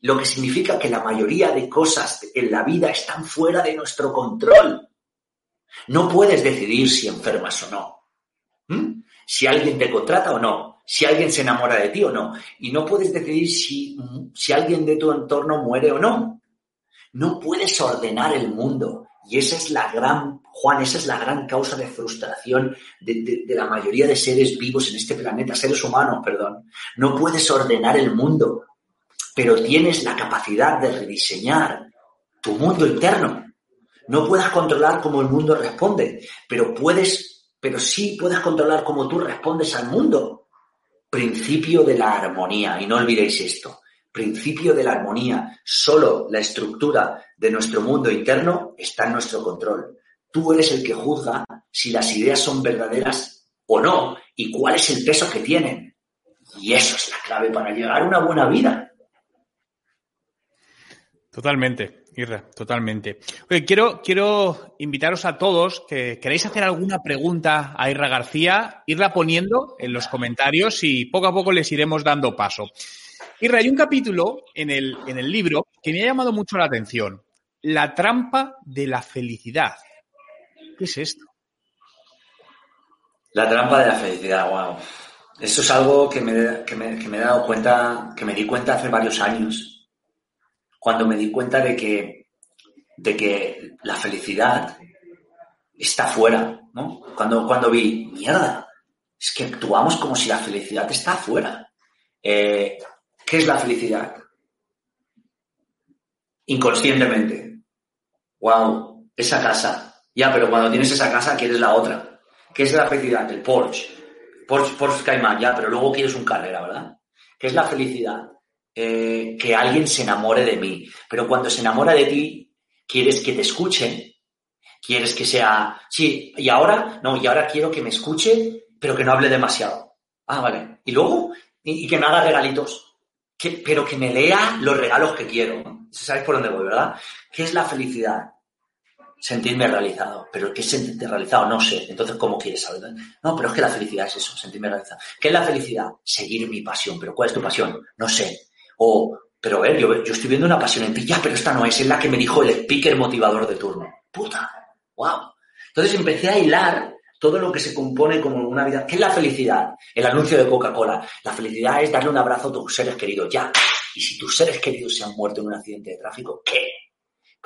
Lo que significa que la mayoría de cosas en la vida están fuera de nuestro control. No puedes decidir si enfermas o no. ¿Mm? Si alguien te contrata o no. Si alguien se enamora de ti o no. Y no puedes decidir si, si alguien de tu entorno muere o no. No puedes ordenar el mundo. Y esa es la gran, Juan, esa es la gran causa de frustración de, de, la mayoría de seres vivos en este planeta, seres humanos, perdón. No puedes ordenar el mundo, pero tienes la capacidad de rediseñar tu mundo interno no puedas controlar cómo el mundo responde, pero puedes, pero sí puedes controlar cómo tú respondes al mundo. Principio de la armonía, y no olvidéis esto. Principio de la armonía. Solo la estructura de nuestro mundo interno está en nuestro control. Tú eres el que juzga si las ideas son verdaderas o no y cuál es el peso que tienen. Y eso es la clave para llegar a una buena vida. Totalmente. Irra, totalmente. Quiero, quiero invitaros a todos que queréis hacer alguna pregunta a Irra García, irla poniendo en los comentarios y poco a poco les iremos dando paso. Irra, hay un capítulo en el, en el libro que me ha llamado mucho la atención. La trampa de la felicidad. ¿Qué es esto? La trampa de la felicidad, wow. Eso es algo que me, que me, que me he dado cuenta, que me di cuenta hace varios años cuando me di cuenta de que, de que la felicidad está fuera, ¿no? Cuando, cuando vi, mierda, es que actuamos como si la felicidad está afuera. Eh, ¿Qué es la felicidad? Inconscientemente. Wow, esa casa. Ya, pero cuando tienes esa casa quieres la otra. ¿Qué es la felicidad? El Porsche. Porsche, Porsche Cayman, ya, pero luego quieres un carrera, ¿verdad? ¿Qué es la felicidad? eh, que alguien se enamore de mí. Pero cuando se enamora de ti, quieres que te escuchen, quieres que sea, sí, y ahora, no, y ahora quiero que me escuche, pero que no hable demasiado. Ah, vale. Y luego, y, que me haga regalitos, que, pero que me lea los regalos que quiero. ¿Sabes por dónde voy, verdad? ¿Qué es la felicidad? sentirme realizado. ¿Pero qué es sentirte realizado? No sé. Entonces, ¿cómo quieres saber? No, pero es que la felicidad es eso, sentirme realizado. ¿Qué es la felicidad? Seguir mi pasión. ¿Pero cuál es tu pasión? No sé. O, pero a ver, yo, yo estoy viendo una pasión en ti. Ya, pero esta no es. Es la que me dijo el speaker motivador de turno. Puta. Wow. Entonces empecé a hilar todo lo que se compone como una vida. ¿Qué es la felicidad? El anuncio de Coca-Cola. La felicidad es darle un abrazo a tus seres queridos. Ya. Y si tus seres queridos se han muerto en un accidente de tráfico, ¿qué?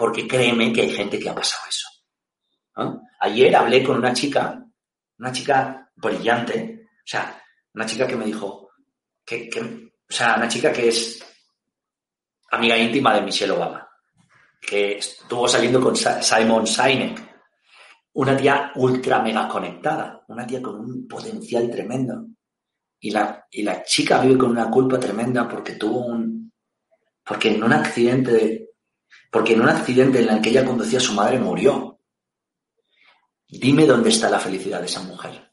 porque créeme que hay gente que ha pasado eso. Ayer hablé con una chica, una chica brillante, o sea, una chica que me dijo, que, o sea, una chica que es amiga íntima de Michelle Obama, que estuvo saliendo con Simon Sinek, una tía ultra mega conectada, una tía con un potencial tremendo. Y la, y la chica vive con una culpa tremenda porque tuvo un, porque en un accidente de, porque en un accidente en el que ella conducía su madre murió. Dime dónde está la felicidad de esa mujer.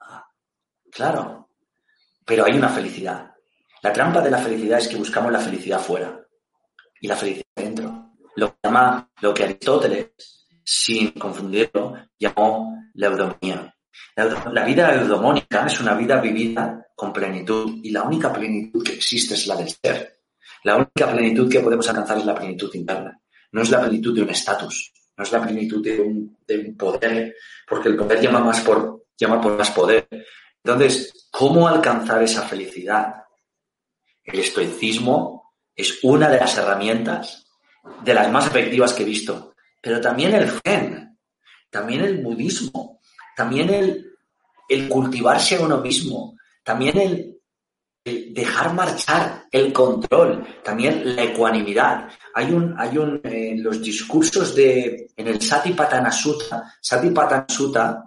Ah, claro, pero hay una felicidad. La trampa de la felicidad es que buscamos la felicidad fuera y la felicidad dentro. Lo que llama, lo que Aristóteles, sin confundirlo, llamó la eudomonía. La vida eudomónica es una vida vivida con plenitud y la única plenitud que existe es la del ser. La única plenitud que podemos alcanzar es la plenitud interna. No es la plenitud de un estatus, no es la plenitud de un, poder, porque el poder llama, más por, llama por más poder. Entonces, ¿cómo alcanzar esa felicidad? El estoicismo es una de las herramientas, de las más efectivas que he visto, pero también el zen, también el budismo, también el, cultivarse a uno mismo, también el dejar marchar el control, también la ecuanimidad. Hay un, hay un, los discursos de, en el Satipatthana Sutta, Satipatthana Sutta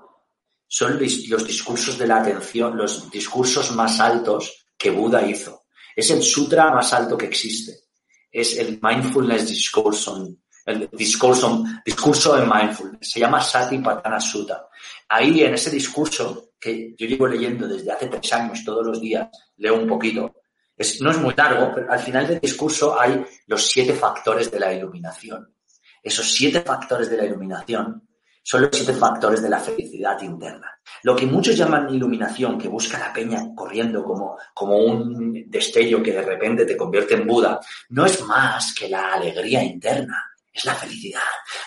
son los discursos de la atención, los discursos más altos que Buda hizo. Es el sutra más alto que existe. Es el Mindfulness Discourse on, el discurso, discurso en mindfulness. Se llama Satipatthana Sutta. Ahí en ese discurso, que yo llevo leyendo desde hace tres años todos los días, leo un poquito. No es muy largo, pero al final del discurso hay los siete factores de la iluminación. Esos siete factores de la iluminación son los siete factores de la felicidad interna. Lo que muchos llaman iluminación, que busca la peña corriendo como, como un destello que de repente te convierte en Buda, no es más que la alegría interna, es la felicidad.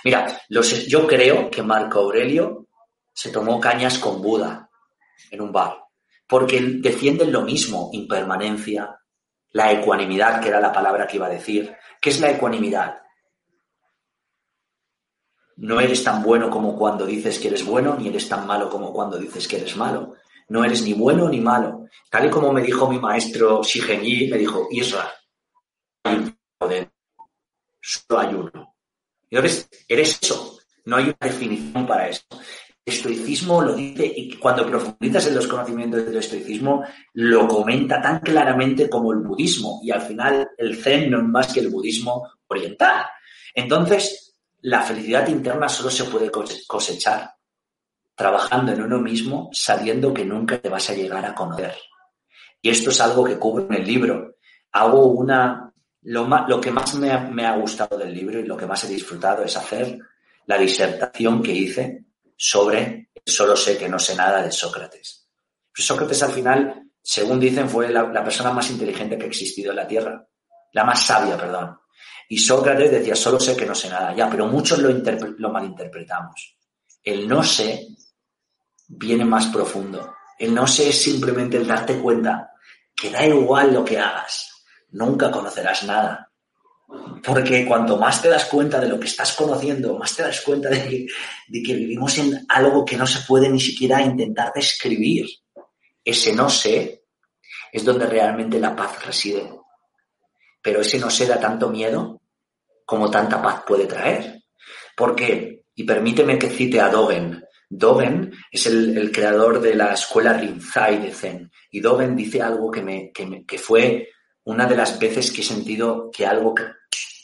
Mira, yo creo que Marco Aurelio se tomó cañas con Buda en un bar, porque defienden lo mismo, impermanencia, la ecuanimidad, que era la palabra que iba a decir. ¿Qué es la ecuanimidad? No eres tan bueno como cuando dices que eres bueno, ni eres tan malo como cuando dices que eres malo. No eres ni bueno ni malo. Tal y como me dijo mi maestro Shigenyi, me dijo, Isra, solo hay uno. Y eres eso, no hay una definición para eso estoicismo lo dice y cuando profundizas en los conocimientos del estoicismo lo comenta tan claramente como el budismo y al final el zen no es más que el budismo oriental. Entonces, la felicidad interna solo se puede cosechar trabajando en uno mismo sabiendo que nunca te vas a llegar a conocer. Y esto es algo que cubro en el libro. Hago una... Lo, que más me me ha gustado del libro y lo que más he disfrutado es hacer la disertación que hice sobre solo sé que no sé nada de Sócrates. Pues Sócrates al final, según dicen, fue la, persona más inteligente que ha existido en la Tierra, la más sabia, perdón. Y Sócrates decía, solo sé que no sé nada, ya, pero muchos lo, lo malinterpretamos. El no sé viene más profundo. El no sé es simplemente el darte cuenta que da igual lo que hagas, nunca conocerás nada. Porque cuanto más te das cuenta de lo que estás conociendo, más te das cuenta de que, de que vivimos en algo que no se puede ni siquiera intentar describir. Ese no sé es donde realmente la paz reside. Pero ese no sé da tanto miedo como tanta paz puede traer. ¿Por qué? Y permíteme que cite a Dogen. Dogen es el, creador de la escuela Rinzai de Zen. Y Dogen dice algo que, me, que, me, que fue una de las veces que he sentido que algo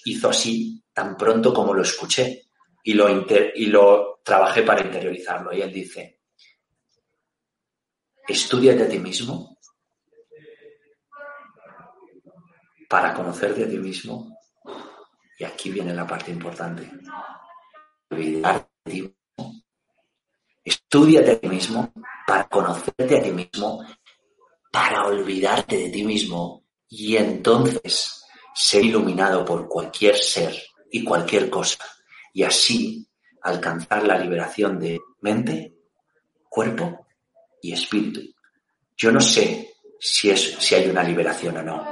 hizo así tan pronto como lo escuché y lo, y lo trabajé para interiorizarlo. Y él dice, estudiate a ti mismo para conocerte a ti mismo. Y aquí viene la parte importante. Olvidarte de ti mismo. Estudiate a ti mismo para conocerte a ti mismo, para olvidarte de ti mismo y entonces ser iluminado por cualquier ser y cualquier cosa y así alcanzar la liberación de mente, cuerpo y espíritu. Yo no sé si, es, si hay una liberación o no,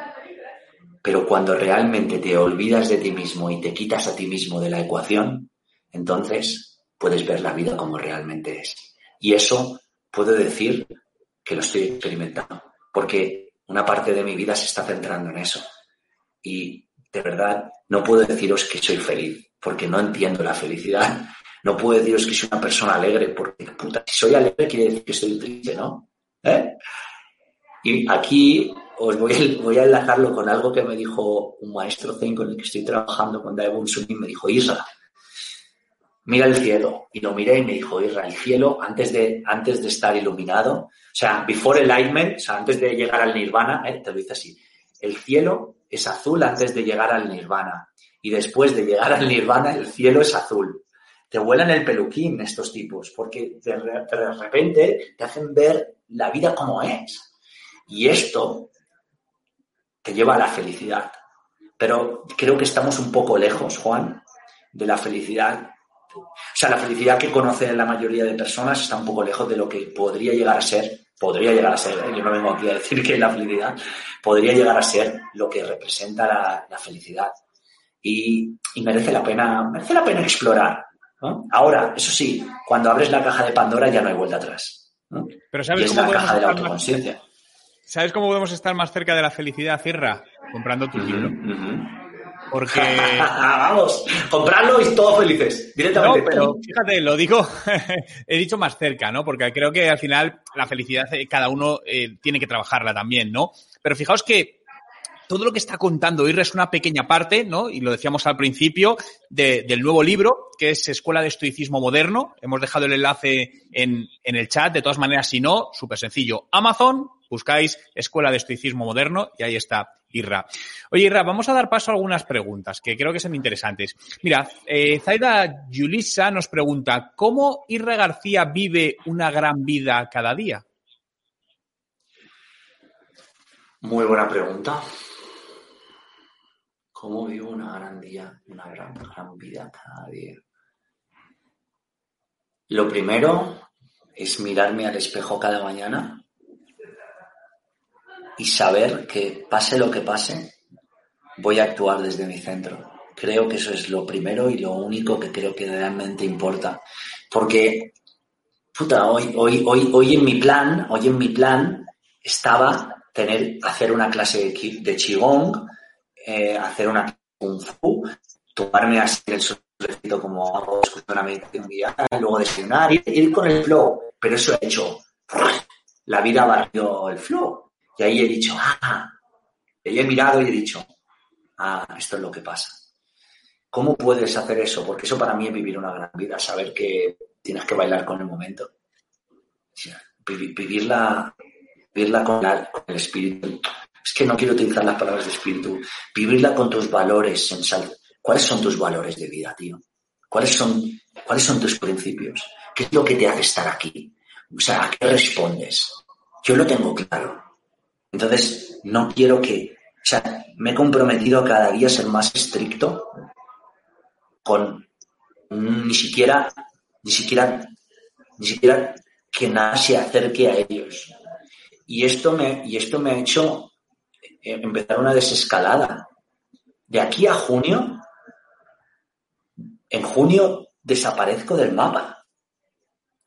pero cuando realmente te olvidas de ti mismo y te quitas a ti mismo de la ecuación, entonces puedes ver la vida como realmente es. Y eso puedo decir que lo estoy experimentando, porque una parte de mi vida se está centrando en eso. Y de verdad, no puedo deciros que soy feliz, porque no entiendo la felicidad. No puedo deciros que soy una persona alegre, porque puta, si soy alegre quiere decir que estoy triste, ¿no? ¿Eh? Y aquí os voy a, enlazarlo con algo que me dijo un maestro Zen con el que estoy trabajando con Daewon Sunim. Me dijo, Isra, mira el cielo. Y lo miré y me dijo, Isra, el cielo, antes de, antes de estar iluminado, o sea, before enlightenment, o sea, antes de llegar al nirvana, ¿eh? te lo dice así, el cielo es azul antes de llegar al nirvana. Y después de llegar al nirvana, el cielo es azul. Te vuelan el peluquín estos tipos, porque de, repente te hacen ver la vida como es. Y esto te lleva a la felicidad. Pero creo que estamos un poco lejos, Juan, de la felicidad. O sea, la felicidad que conocen la mayoría de personas está un poco lejos de lo que podría llegar a ser podría llegar a ser, yo no vengo aquí a decir que es la felicidad, podría llegar a ser lo que representa la, felicidad. Y, merece la pena, merece la pena explorar. Ahora, eso sí, cuando abres la caja de Pandora ya no hay vuelta atrás. Pero ¿sabes cómo la caja de la autoconciencia. ¿Sabes cómo podemos estar más cerca de la felicidad, Cirra? Comprando tu libro. Porque. Vamos, comprarlo y todos felices, directamente. pero fíjate, lo digo, he dicho más cerca, ¿no? Porque creo que al final la felicidad eh, cada uno eh, tiene que trabajarla también, ¿no? Pero fijaos que todo lo que está contando Irra es una pequeña parte, ¿no? Y lo decíamos al principio, del nuevo libro, que es Escuela de Estoicismo Moderno. Hemos dejado el enlace en, en el chat. De todas maneras, si no, súper sencillo. Amazon, buscáis Escuela de Estoicismo Moderno y ahí está Irra. Oye, Irra, vamos a dar paso a algunas preguntas que creo que son interesantes. Mira, eh, Zaida Yulisa nos pregunta, ¿cómo Irra García vive una gran vida cada día? Muy buena pregunta. ¿Cómo vivo una gran día, una gran, gran vida cada día? Lo primero es mirarme al espejo cada mañana y saber que pase lo que pase, voy a actuar desde mi centro. Creo que eso es lo primero y lo único que creo que realmente importa. Porque, puta, hoy, hoy, hoy, hoy en mi plan, hoy en mi plan estaba tener, hacer una clase de Qigong, eh, hacer una Kung Fu, tomarme así el solecito como hago, escuchar una meditación guiada, luego desayunar, ir, ir con el flow. Pero eso he hecho. La vida barrió el flow. Y ahí he dicho, ah, y he mirado y he dicho, ah, esto es lo que pasa. ¿Cómo puedes hacer eso? Porque eso para mí es vivir una gran vida, saber que tienes que bailar con el momento. Vivirla, vivirla con, el espíritu. Es que no quiero utilizar las palabras de espíritu. Vivirla con tus valores en ¿Cuáles son tus valores de vida, tío? ¿Cuáles son, ¿Cuáles son tus principios? ¿Qué es lo que te hace estar aquí? O sea, ¿a qué respondes? Yo lo tengo claro. Entonces, no quiero que, o sea, me he comprometido cada día a ser más estricto con ni siquiera, ni siquiera, ni siquiera que nada se acerque a ellos. Y esto me, y esto me ha hecho empezar una desescalada. De aquí a junio, en junio desaparezco del mapa,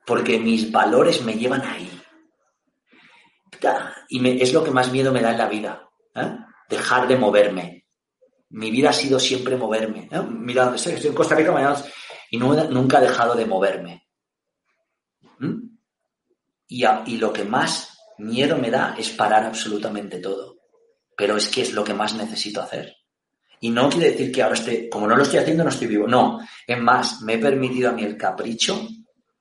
porque mis valores me llevan ahí. Y es lo que más miedo me da en la vida, ¿eh? dejar de moverme. Mi vida ha sido siempre moverme. ¿eh? Mira dónde estoy, estoy en Costa Rica mañana y nunca he dejado de moverme. ¿Mm? Y, y lo que más miedo me da es parar absolutamente todo. pero es que es lo que más necesito hacer. Y no quiere decir que ahora esté, como no lo estoy haciendo, no estoy vivo. No, es más, me he permitido a mí el capricho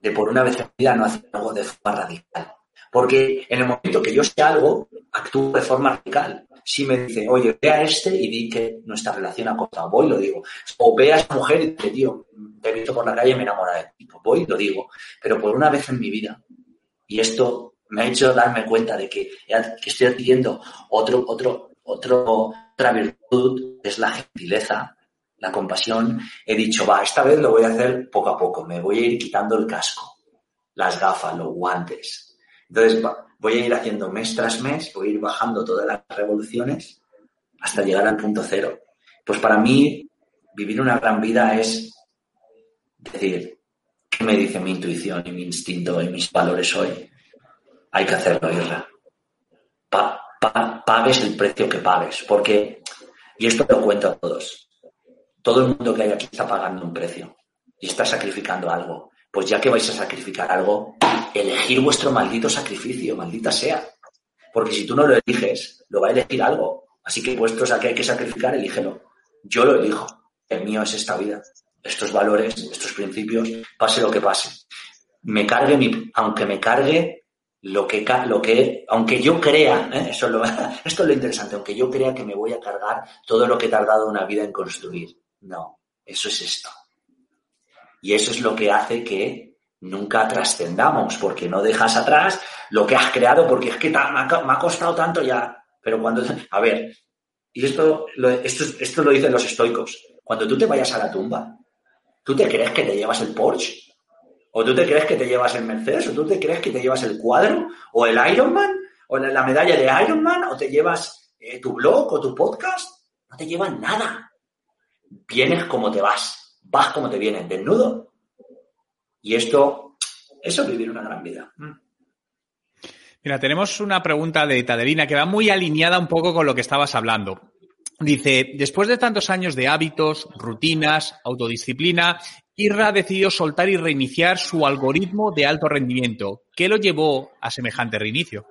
de por una vez en mi vida no hacer algo de forma radical. Porque en el momento que yo sé algo, actúo de forma radical. Si me dice, oye, ve a este y di que nuestra relación ha cortado, voy y lo digo. O ve a esa mujer y dice, tío, te he visto por la calle y me enamora de ti. Pues voy y lo digo. Pero por una vez en mi vida, y esto me ha hecho darme cuenta de que estoy adquiriendo otro, otro, otro, otra virtud, es la gentileza, la compasión. He dicho, va, esta vez lo voy a hacer poco a poco. Me voy a ir quitando el casco, las gafas, los guantes. Entonces, voy a ir haciendo mes tras mes, voy a ir bajando todas las revoluciones hasta llegar al punto cero. Pues para mí, vivir una gran vida es decir, ¿qué me dice mi intuición y mi instinto y mis valores hoy? Hay que hacerlo, Irra. pagues el precio que pagues, porque, y esto lo cuento a todos, todo el mundo que hay aquí está pagando un precio y está sacrificando algo pues ya que vais a sacrificar algo, elegir vuestro maldito sacrificio, maldita sea. Porque si tú no lo eliges, lo va a elegir algo. Así que puestos a que hay que sacrificar, elígelo. Yo lo elijo. El mío es esta vida. Estos valores, estos principios, pase lo que pase. Me cargue mi, aunque me cargue lo que, lo que aunque yo crea, ¿eh? Eso esto es lo interesante, aunque yo crea que me voy a cargar todo lo que he tardado una vida en construir. No, eso es esto. Y eso es lo que hace que nunca trascendamos, porque no dejas atrás lo que has creado, porque es que me ha, costado tanto ya. Pero cuando, a ver, y esto lo, esto, esto lo dicen los estoicos, cuando tú te vayas a la tumba, ¿tú te crees que te llevas el Porsche? ¿O tú te crees que te llevas el Mercedes? ¿O tú te crees que te llevas el cuadro? ¿O el Ironman? ¿O la medalla de Ironman? ¿O te llevas eh, tu blog o tu podcast? No te llevan nada. Vienes como te vas vas como te vienen, desnudo. Y esto, eso es vivir una gran vida. Mm. Mira, tenemos una pregunta de Taderina que va muy alineada un poco con lo que estabas hablando. Dice, después de tantos años de hábitos, rutinas, autodisciplina, Irra decidió soltar y reiniciar su algoritmo de alto rendimiento. ¿Qué lo llevó a semejante reinicio?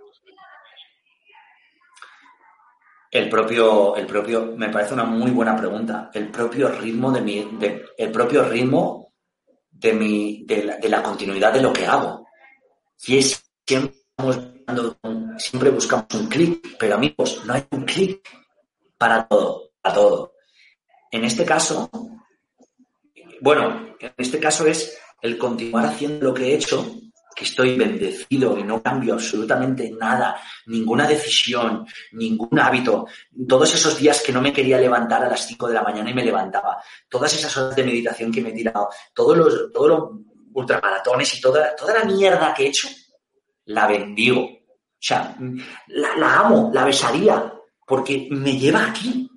El propio, el propio, me parece una muy buena pregunta. El propio ritmo de mi, el propio ritmo de mi, de la, continuidad de lo que hago. Y es siempre, siempre buscamos un clic, pero amigos, no hay un clic para todo, para todo. En este caso, bueno, en este caso es el continuar haciendo lo que he hecho que estoy bendecido y no cambio absolutamente nada, ninguna decisión, ningún hábito, todos esos días que no me quería levantar a las 5 de la mañana y me levantaba, todas esas horas de meditación que me he tirado, todos los, todos los ultramaratones y toda, toda la mierda que he hecho, la bendigo. O sea, la, la amo, la besaría, porque me lleva aquí.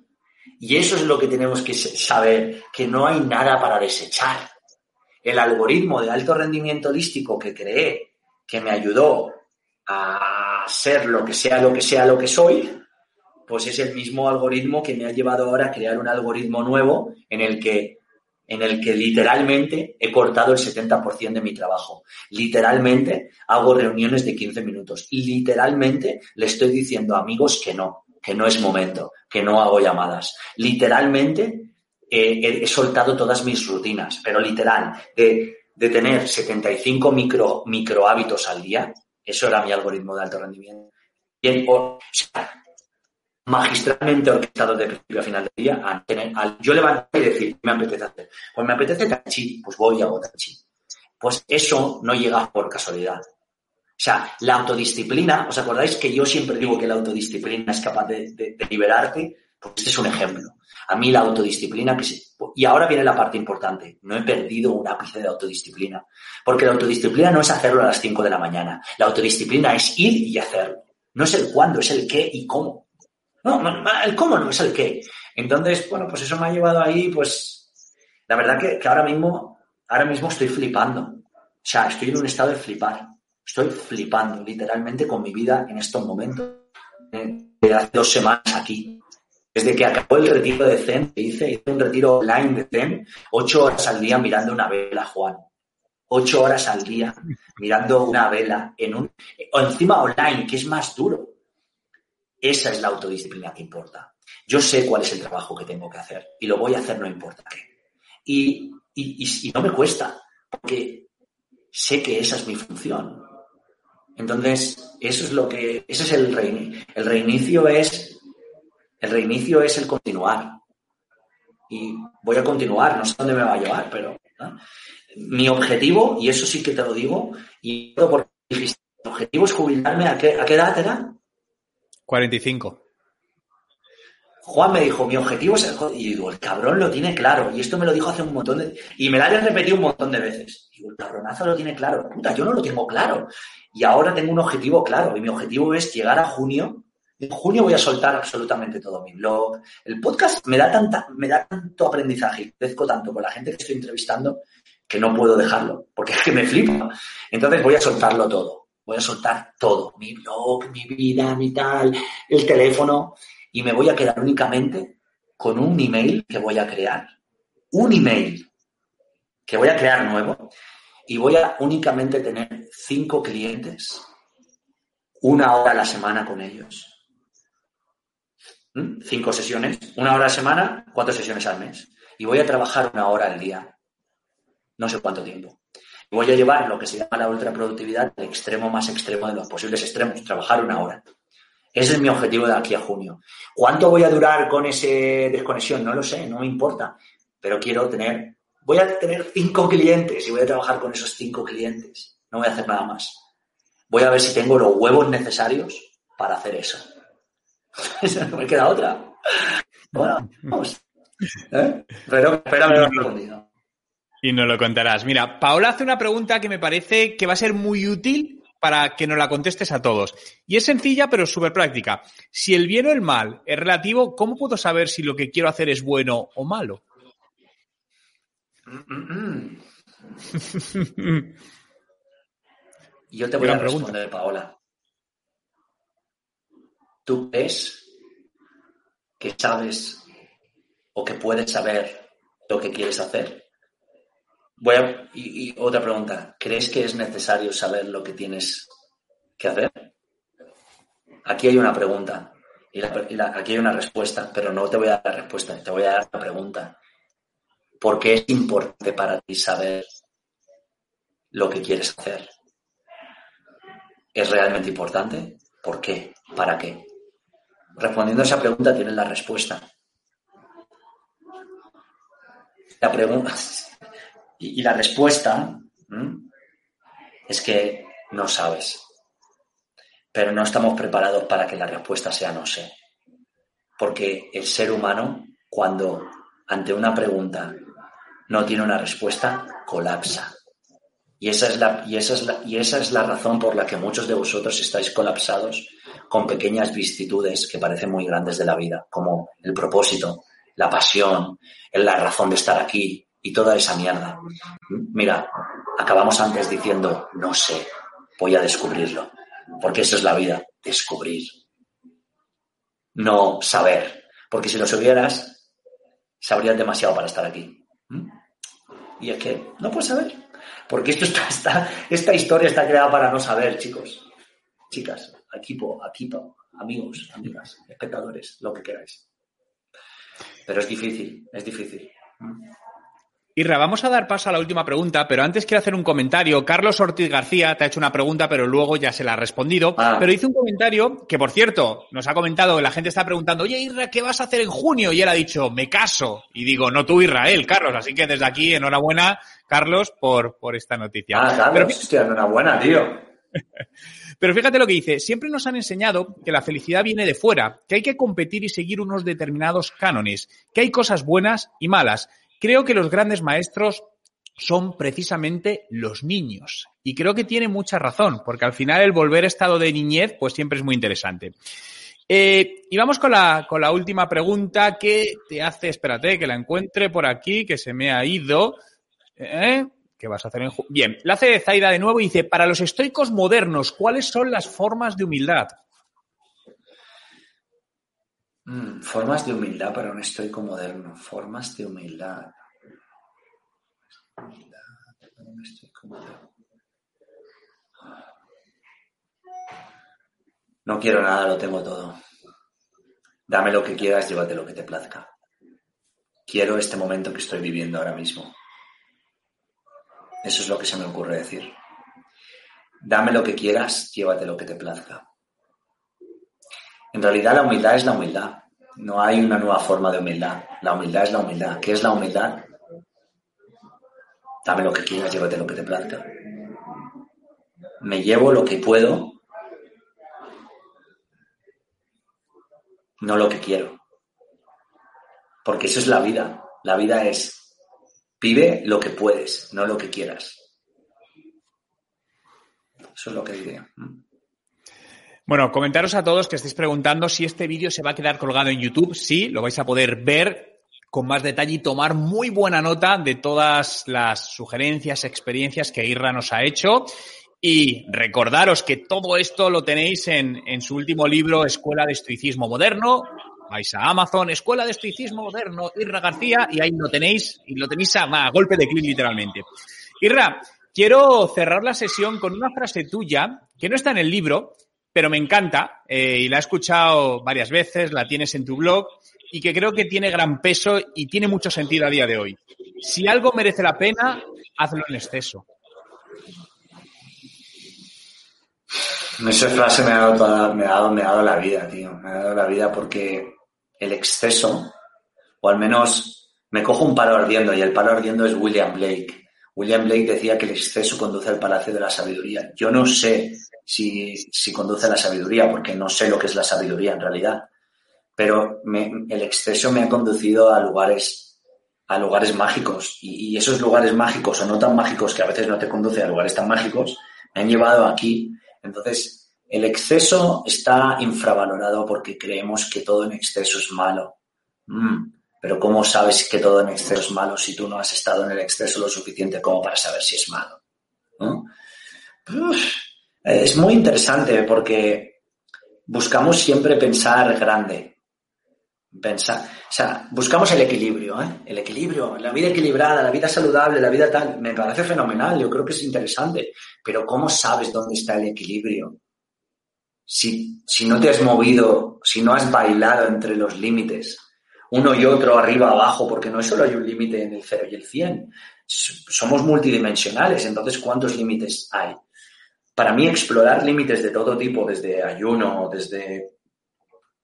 Y eso es lo que tenemos que saber, que no hay nada para desechar el algoritmo de alto rendimiento holístico que creé, que me ayudó a ser lo que sea lo que sea lo que soy, pues es el mismo algoritmo que me ha llevado ahora a crear un algoritmo nuevo en el que en el que literalmente he cortado el 70% de mi trabajo. Literalmente hago reuniones de 15 minutos. Literalmente le estoy diciendo a amigos que no, que no es momento, que no hago llamadas. Literalmente he, soltado todas mis rutinas, pero literal, de, tener 75 micro, micro hábitos al día, eso era mi algoritmo de alto rendimiento. Bien, o, magistralmente orquestado de principio a final del día, yo levantar y decir, me apetece hacer? Pues me apetece tai pues voy a hago tai Pues eso no llega por casualidad. O sea, la autodisciplina, ¿os acordáis que yo siempre digo que la autodisciplina es capaz de, de liberarte? Pues este es un ejemplo. A mí la autodisciplina, que y ahora viene la parte importante, no he perdido un ápice de autodisciplina, porque la autodisciplina no es hacerlo a las 5 de la mañana, la autodisciplina es ir y hacerlo. No es el cuándo, es el qué y cómo. No, el cómo no es el qué. Entonces, bueno, pues eso me ha llevado ahí, pues, la verdad que, ahora mismo, ahora mismo estoy flipando. O sea, estoy en un estado de flipar. Estoy flipando literalmente con mi vida en estos momentos. De hace dos semanas aquí. Desde que acabó el retiro de Zen que hice, hice un retiro online de Zen, ocho horas al día mirando una vela, Juan. Ocho horas al día mirando una vela en un, o encima online, que es más duro. Esa es la autodisciplina que importa. Yo sé cuál es el trabajo que tengo que hacer y lo voy a hacer no importa qué. Y, y no me cuesta, porque sé que esa es mi función. Entonces, eso es lo que, ese es el reinicio. El reinicio es, el reinicio es el continuar. Y voy a continuar, no sé dónde me va a llevar, pero mi objetivo, y eso sí que te lo digo, y por mi objetivo es jubilarme, ¿a qué, ¿a qué edad era? 45. Juan me dijo, mi objetivo es el... Y digo, el cabrón lo tiene claro. Y esto me lo dijo hace un montón de... Y me lo hayan repetido un montón de veces. Digo, el cabronazo lo tiene claro. Puta, yo no lo tengo claro. Y ahora tengo un objetivo claro. Y mi objetivo es llegar a junio. En junio voy a soltar absolutamente todo mi blog. El podcast me da, tanta, me da tanto aprendizaje. Crezco tanto con la gente que estoy entrevistando que no puedo dejarlo. Porque es que me flipa. Entonces voy a soltarlo todo. Voy a soltar todo. Mi blog, mi vida, mi tal, el teléfono y me voy a quedar únicamente con un email que voy a crear. Un email que voy a crear nuevo y voy a únicamente tener cinco clientes, una hora a la semana con ellos. Cinco sesiones, una hora a la semana, cuatro sesiones al mes. Y voy a trabajar una hora al día. No sé cuánto tiempo. Voy a llevar lo que se llama la ultraproductividad al extremo más extremo de los posibles extremos, trabajar una hora. Ese es mi objetivo de aquí a junio. ¿Cuánto voy a durar con esa desconexión? No lo sé, no me importa. Pero quiero tener, voy a tener cinco clientes y voy a trabajar con esos cinco clientes. No voy a hacer nada más. Voy a ver si tengo los huevos necesarios para hacer eso. no me queda otra. Bueno, vamos. ¿Eh? Pero espérame respondido. Y nos lo contarás. Mira, Paola hace una pregunta que me parece que va a ser muy útil para que nos la contestes a todos. Y es sencilla, pero súper práctica. Si el bien o el mal es relativo, ¿cómo puedo saber si lo que quiero hacer es bueno o malo? Yo te voy a responder, Paola. ¿Tú crees que sabes o que puedes saber lo que quieres hacer? Voy y, otra pregunta. ¿Crees que es necesario saber lo que tienes que hacer? Aquí hay una pregunta. Y, aquí hay una respuesta, pero no te voy a dar la respuesta, te voy a dar la pregunta. ¿Por qué es importante para ti saber lo que quieres hacer? ¿Es realmente importante? ¿Por qué? ¿Para qué? Respondiendo a esa pregunta tienes la respuesta. La pregunta, y, la respuesta es que no sabes. Pero no estamos preparados para que la respuesta sea no sé. Porque el ser humano, cuando ante una pregunta no tiene una respuesta, colapsa. Y esa, es la, y, esa es la, y esa es la razón por la que muchos de vosotros estáis colapsados con pequeñas vicisitudes que parecen muy grandes de la vida, como el propósito, la pasión, la razón de estar aquí, y toda esa mierda. Mira, acabamos antes diciendo, no sé, voy a descubrirlo, porque eso es la vida, descubrir. No saber, porque si lo supieras, sabrías demasiado para estar aquí. Y es que no puedes saber, porque esto está, esta historia está creada para no saber, chicos, chicas, equipo, equipo, amigos, amigas, espectadores, lo que queráis. Pero es difícil, es difícil. Irra, vamos a dar paso a la última pregunta, pero antes quiero hacer un comentario. Carlos Ortiz García te ha hecho una pregunta, pero luego ya se la ha respondido. Ah. Pero hizo un comentario que, por cierto, nos ha comentado que la gente está preguntando, oye, Irra, ¿qué vas a hacer en junio? Y él ha dicho, me caso. Y digo, no tú, Israel, Carlos. Así que desde aquí, enhorabuena, Carlos, por, por esta noticia. Ah, Carlos, pero, enhorabuena, tío. Pero fíjate lo que dice, siempre nos han enseñado que la felicidad viene de fuera, que hay que competir y seguir unos determinados cánones, que hay cosas buenas y malas, Creo que los grandes maestros son precisamente los niños. Y creo que tiene mucha razón, porque al final el volver a estado de niñez, pues siempre es muy interesante. Eh, y vamos con la, con la última pregunta que te hace, espérate, que la encuentre por aquí, que se me ha ido. ¿Eh? ¿Qué vas a hacer en Bien, la hace Zaida de nuevo y dice, para los estoicos modernos, ¿cuáles son las formas de humildad? Mm, formas de humildad para un estoico moderno. Formas de humildad. No quiero nada, lo tengo todo. Dame lo que quieras, llévate lo que te plazca. Quiero este momento que estoy viviendo ahora mismo. Eso es lo que se me ocurre decir. Dame lo que quieras, llévate lo que te plazca. En realidad la humildad es la humildad. No hay una nueva forma de humildad. La humildad es la humildad. ¿Qué es la humildad? Dame lo que quieras, llévate lo que te plazca. Me llevo lo que puedo, no lo que quiero. Porque eso es la vida. La vida es, pide lo que puedes, no lo que quieras. Eso es lo que diría. Bueno, comentaros a todos que estéis preguntando si este vídeo se va a quedar colgado en YouTube. Sí, lo vais a poder ver con más detalle y tomar muy buena nota de todas las sugerencias, experiencias que Irra nos ha hecho. Y recordaros que todo esto lo tenéis en, en su último libro, Escuela de Estoicismo Moderno. Vais a Amazon, Escuela de Estoicismo Moderno, Irra García, y ahí lo tenéis, y lo tenéis a, a golpe de clic literalmente. Irra, quiero cerrar la sesión con una frase tuya que no está en el libro, pero me encanta eh, y la he escuchado varias veces, la tienes en tu blog y que creo que tiene gran peso y tiene mucho sentido a día de hoy. Si algo merece la pena, hazlo en exceso. Esa frase me ha, dado me, ha dado, me ha dado la vida, tío. Me ha dado la vida porque el exceso, o al menos me cojo un palo ardiendo y el palo ardiendo es William Blake. William Blake decía que el exceso conduce al palacio de la sabiduría. Yo no sé si, si conduce a la sabiduría, porque no sé lo que es la sabiduría en realidad. Pero el exceso me ha conducido a lugares, a lugares mágicos. Y, y, esos lugares mágicos, o no tan mágicos, que a veces no te conduce a lugares tan mágicos, me han llevado aquí. Entonces, el exceso está infravalorado porque creemos que todo en exceso es malo. Mm, pero ¿cómo sabes que todo en exceso es malo si tú no has estado en el exceso lo suficiente como para saber si es malo? es muy interesante porque buscamos siempre pensar grande. O sea, buscamos el equilibrio, ¿eh? El equilibrio, la vida equilibrada, la vida saludable, la vida tal, me parece fenomenal, yo creo que es interesante, pero ¿cómo sabes dónde está el equilibrio? Si, si no te has movido, si no has bailado entre los límites, uno y otro, arriba, abajo, porque no solo hay un límite en el 0 y el 100, somos multidimensionales, entonces ¿cuántos límites hay? para mí explorar límites de todo tipo, desde ayuno, desde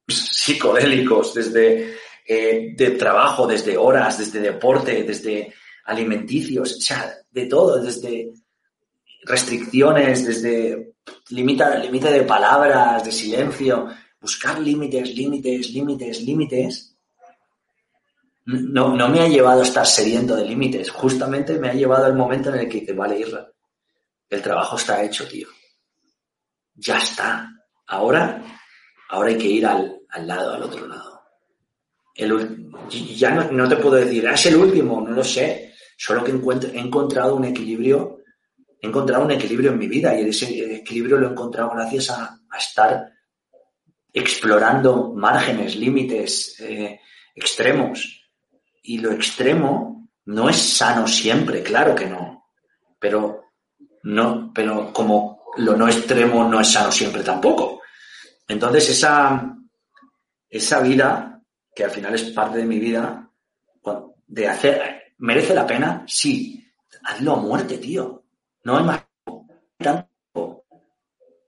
psicodélicos, desde eh, de trabajo, desde horas, desde deporte, desde alimenticios, o sea, de todo, desde restricciones, desde límite de palabras, de silencio, buscar límites, límites, límites, límites, no, no me ha llevado a estar sediento de límites, justamente me ha llevado al momento en el que dice, vale, Irra, el trabajo está hecho, tío. Ya está. Ahora, ahora hay que ir al, lado, al otro lado. El, ya no, te puedo decir, ah, es el último, no lo sé. Solo que he encontrado un equilibrio, he encontrado un equilibrio en mi vida y ese equilibrio lo he encontrado gracias a, estar explorando márgenes, límites, eh, extremos. Y lo extremo no es sano siempre, claro que no. Pero no, pero como lo no extremo no es sano siempre tampoco. Entonces, esa, esa vida, que al final es parte de mi vida, de hacer, ¿merece la pena? Sí. Hazlo a muerte, tío. No hay más tiempo.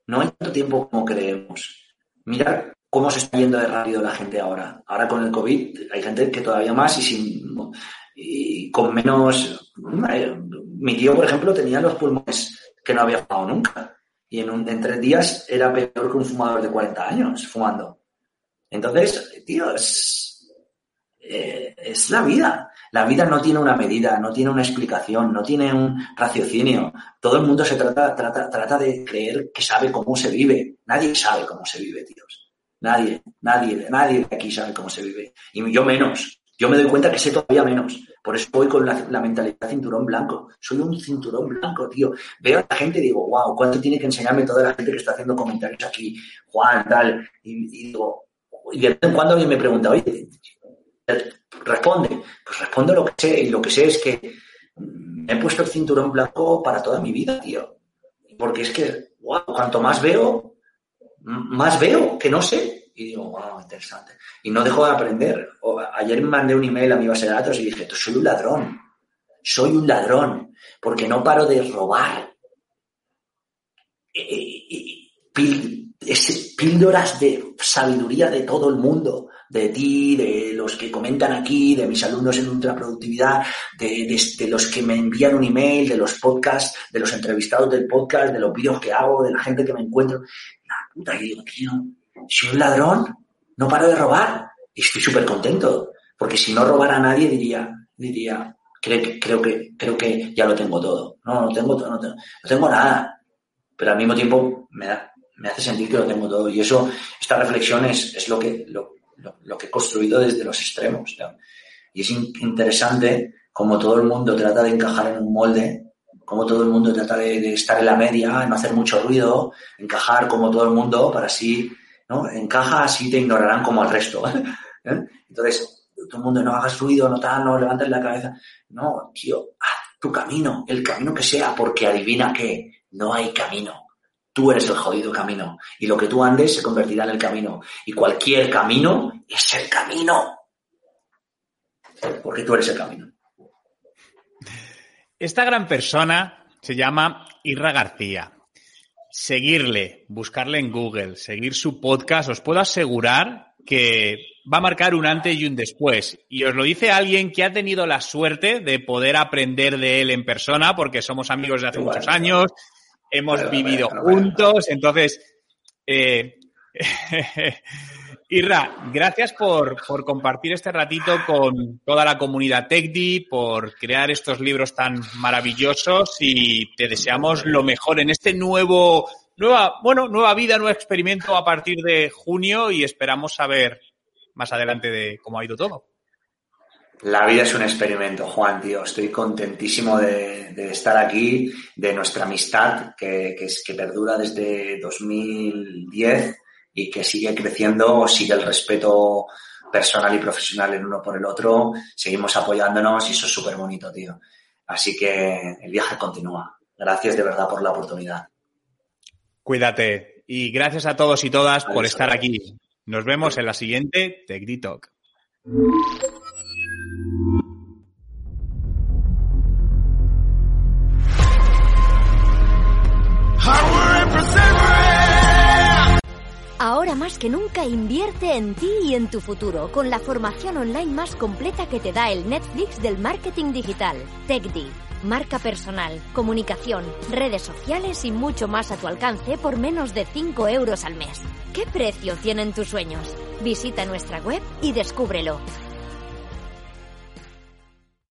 No hay tanto tiempo como creemos. Mira cómo se está yendo de rápido la gente ahora. Ahora con el COVID hay gente que todavía más y sin y con menos mi tío, por ejemplo, tenía los pulmones que no había fumado nunca. Y en, un, en tres días era peor que un fumador de 40 años fumando. Entonces, tío, eh, es la vida. La vida no tiene una medida, no tiene una explicación, no tiene un raciocinio. Todo el mundo se trata, trata, trata de creer que sabe cómo se vive. Nadie sabe cómo se vive, tíos. Nadie, nadie, nadie de aquí sabe cómo se vive. Y yo menos. Yo me doy cuenta que sé todavía menos. Por eso voy con la, mentalidad cinturón blanco. Soy un cinturón blanco, tío. Veo a la gente y digo, wow, ¿cuánto tiene que enseñarme toda la gente que está haciendo comentarios aquí? Juan, tal. Y, digo, y de vez en cuando alguien me pregunta, oye, responde. Pues respondo lo que sé. Y lo que sé es que me he puesto el cinturón blanco para toda mi vida, tío. Porque es que, wow, cuanto más veo, más veo que no sé. Y digo, wow, interesante. Y no dejo de aprender. ayer me mandé un email a mi base de datos y dije, soy un ladrón. Soy un ladrón. Porque no paro de robar. píldoras de sabiduría de todo el mundo de ti, de los que comentan aquí, de mis alumnos en ultraproductividad, de, de, los que me envían un email, de los podcasts, de los entrevistados del podcast, de los vídeos que hago, de la gente que me encuentro. La puta, y digo, tío, soy un ladrón, no paro de robar. Y estoy súper contento, porque si no robara a nadie diría, diría, creo que, creo que, creo que ya lo tengo todo. No, no tengo todo, no tengo, nada. Pero al mismo tiempo me me hace sentir que lo tengo todo. Y eso, esta reflexión es, es lo que, lo, lo, que he construido desde los extremos. Y es interesante como todo el mundo trata de encajar en un molde, como todo el mundo trata de, estar en la media, no hacer mucho ruido, encajar como todo el mundo para así, ¿no? Encaja, así te ignorarán como al resto. ¿eh? Entonces, todo el mundo no hagas ruido, no tal, no levantes la cabeza. No, tío, haz tu camino, el camino que sea, porque adivina qué, no hay camino Tú eres el jodido camino. Y lo que tú andes se convertirá en el camino. Y cualquier camino es el camino. Porque tú eres el camino. Esta gran persona se llama Irra García. Seguirle, buscarle en Google, seguir su podcast, os puedo asegurar que va a marcar un antes y un después. Y os lo dice alguien que ha tenido la suerte de poder aprender de él en persona, porque somos amigos de hace muchos años, hemos vivido juntos, entonces... Eh, Irra, gracias por, compartir este ratito con toda la comunidad TechDi, por crear estos libros tan maravillosos y te deseamos lo mejor en este nuevo, nueva, bueno, nueva vida, nuevo experimento a partir de junio y esperamos saber más adelante de cómo ha ido todo. La vida es un experimento, Juan, tío. Estoy contentísimo de, estar aquí, de nuestra amistad que, que, perdura desde 2010 y que sigue creciendo, sigue el respeto personal y profesional el uno por el otro, seguimos apoyándonos y eso es súper bonito, tío. Así que el viaje continúa. Gracias de verdad por la oportunidad. Cuídate y gracias a todos y todas por estar aquí. Nos vemos en la siguiente Tech Talk. Ahora más que nunca invierte en ti y en tu futuro con la formación online más completa que te da el Netflix del marketing digital, TechD. Marca personal, comunicación, redes sociales y mucho más a tu alcance por menos de 5 euros al mes. ¿Qué precio tienen tus sueños? Visita nuestra web y descúbrelo.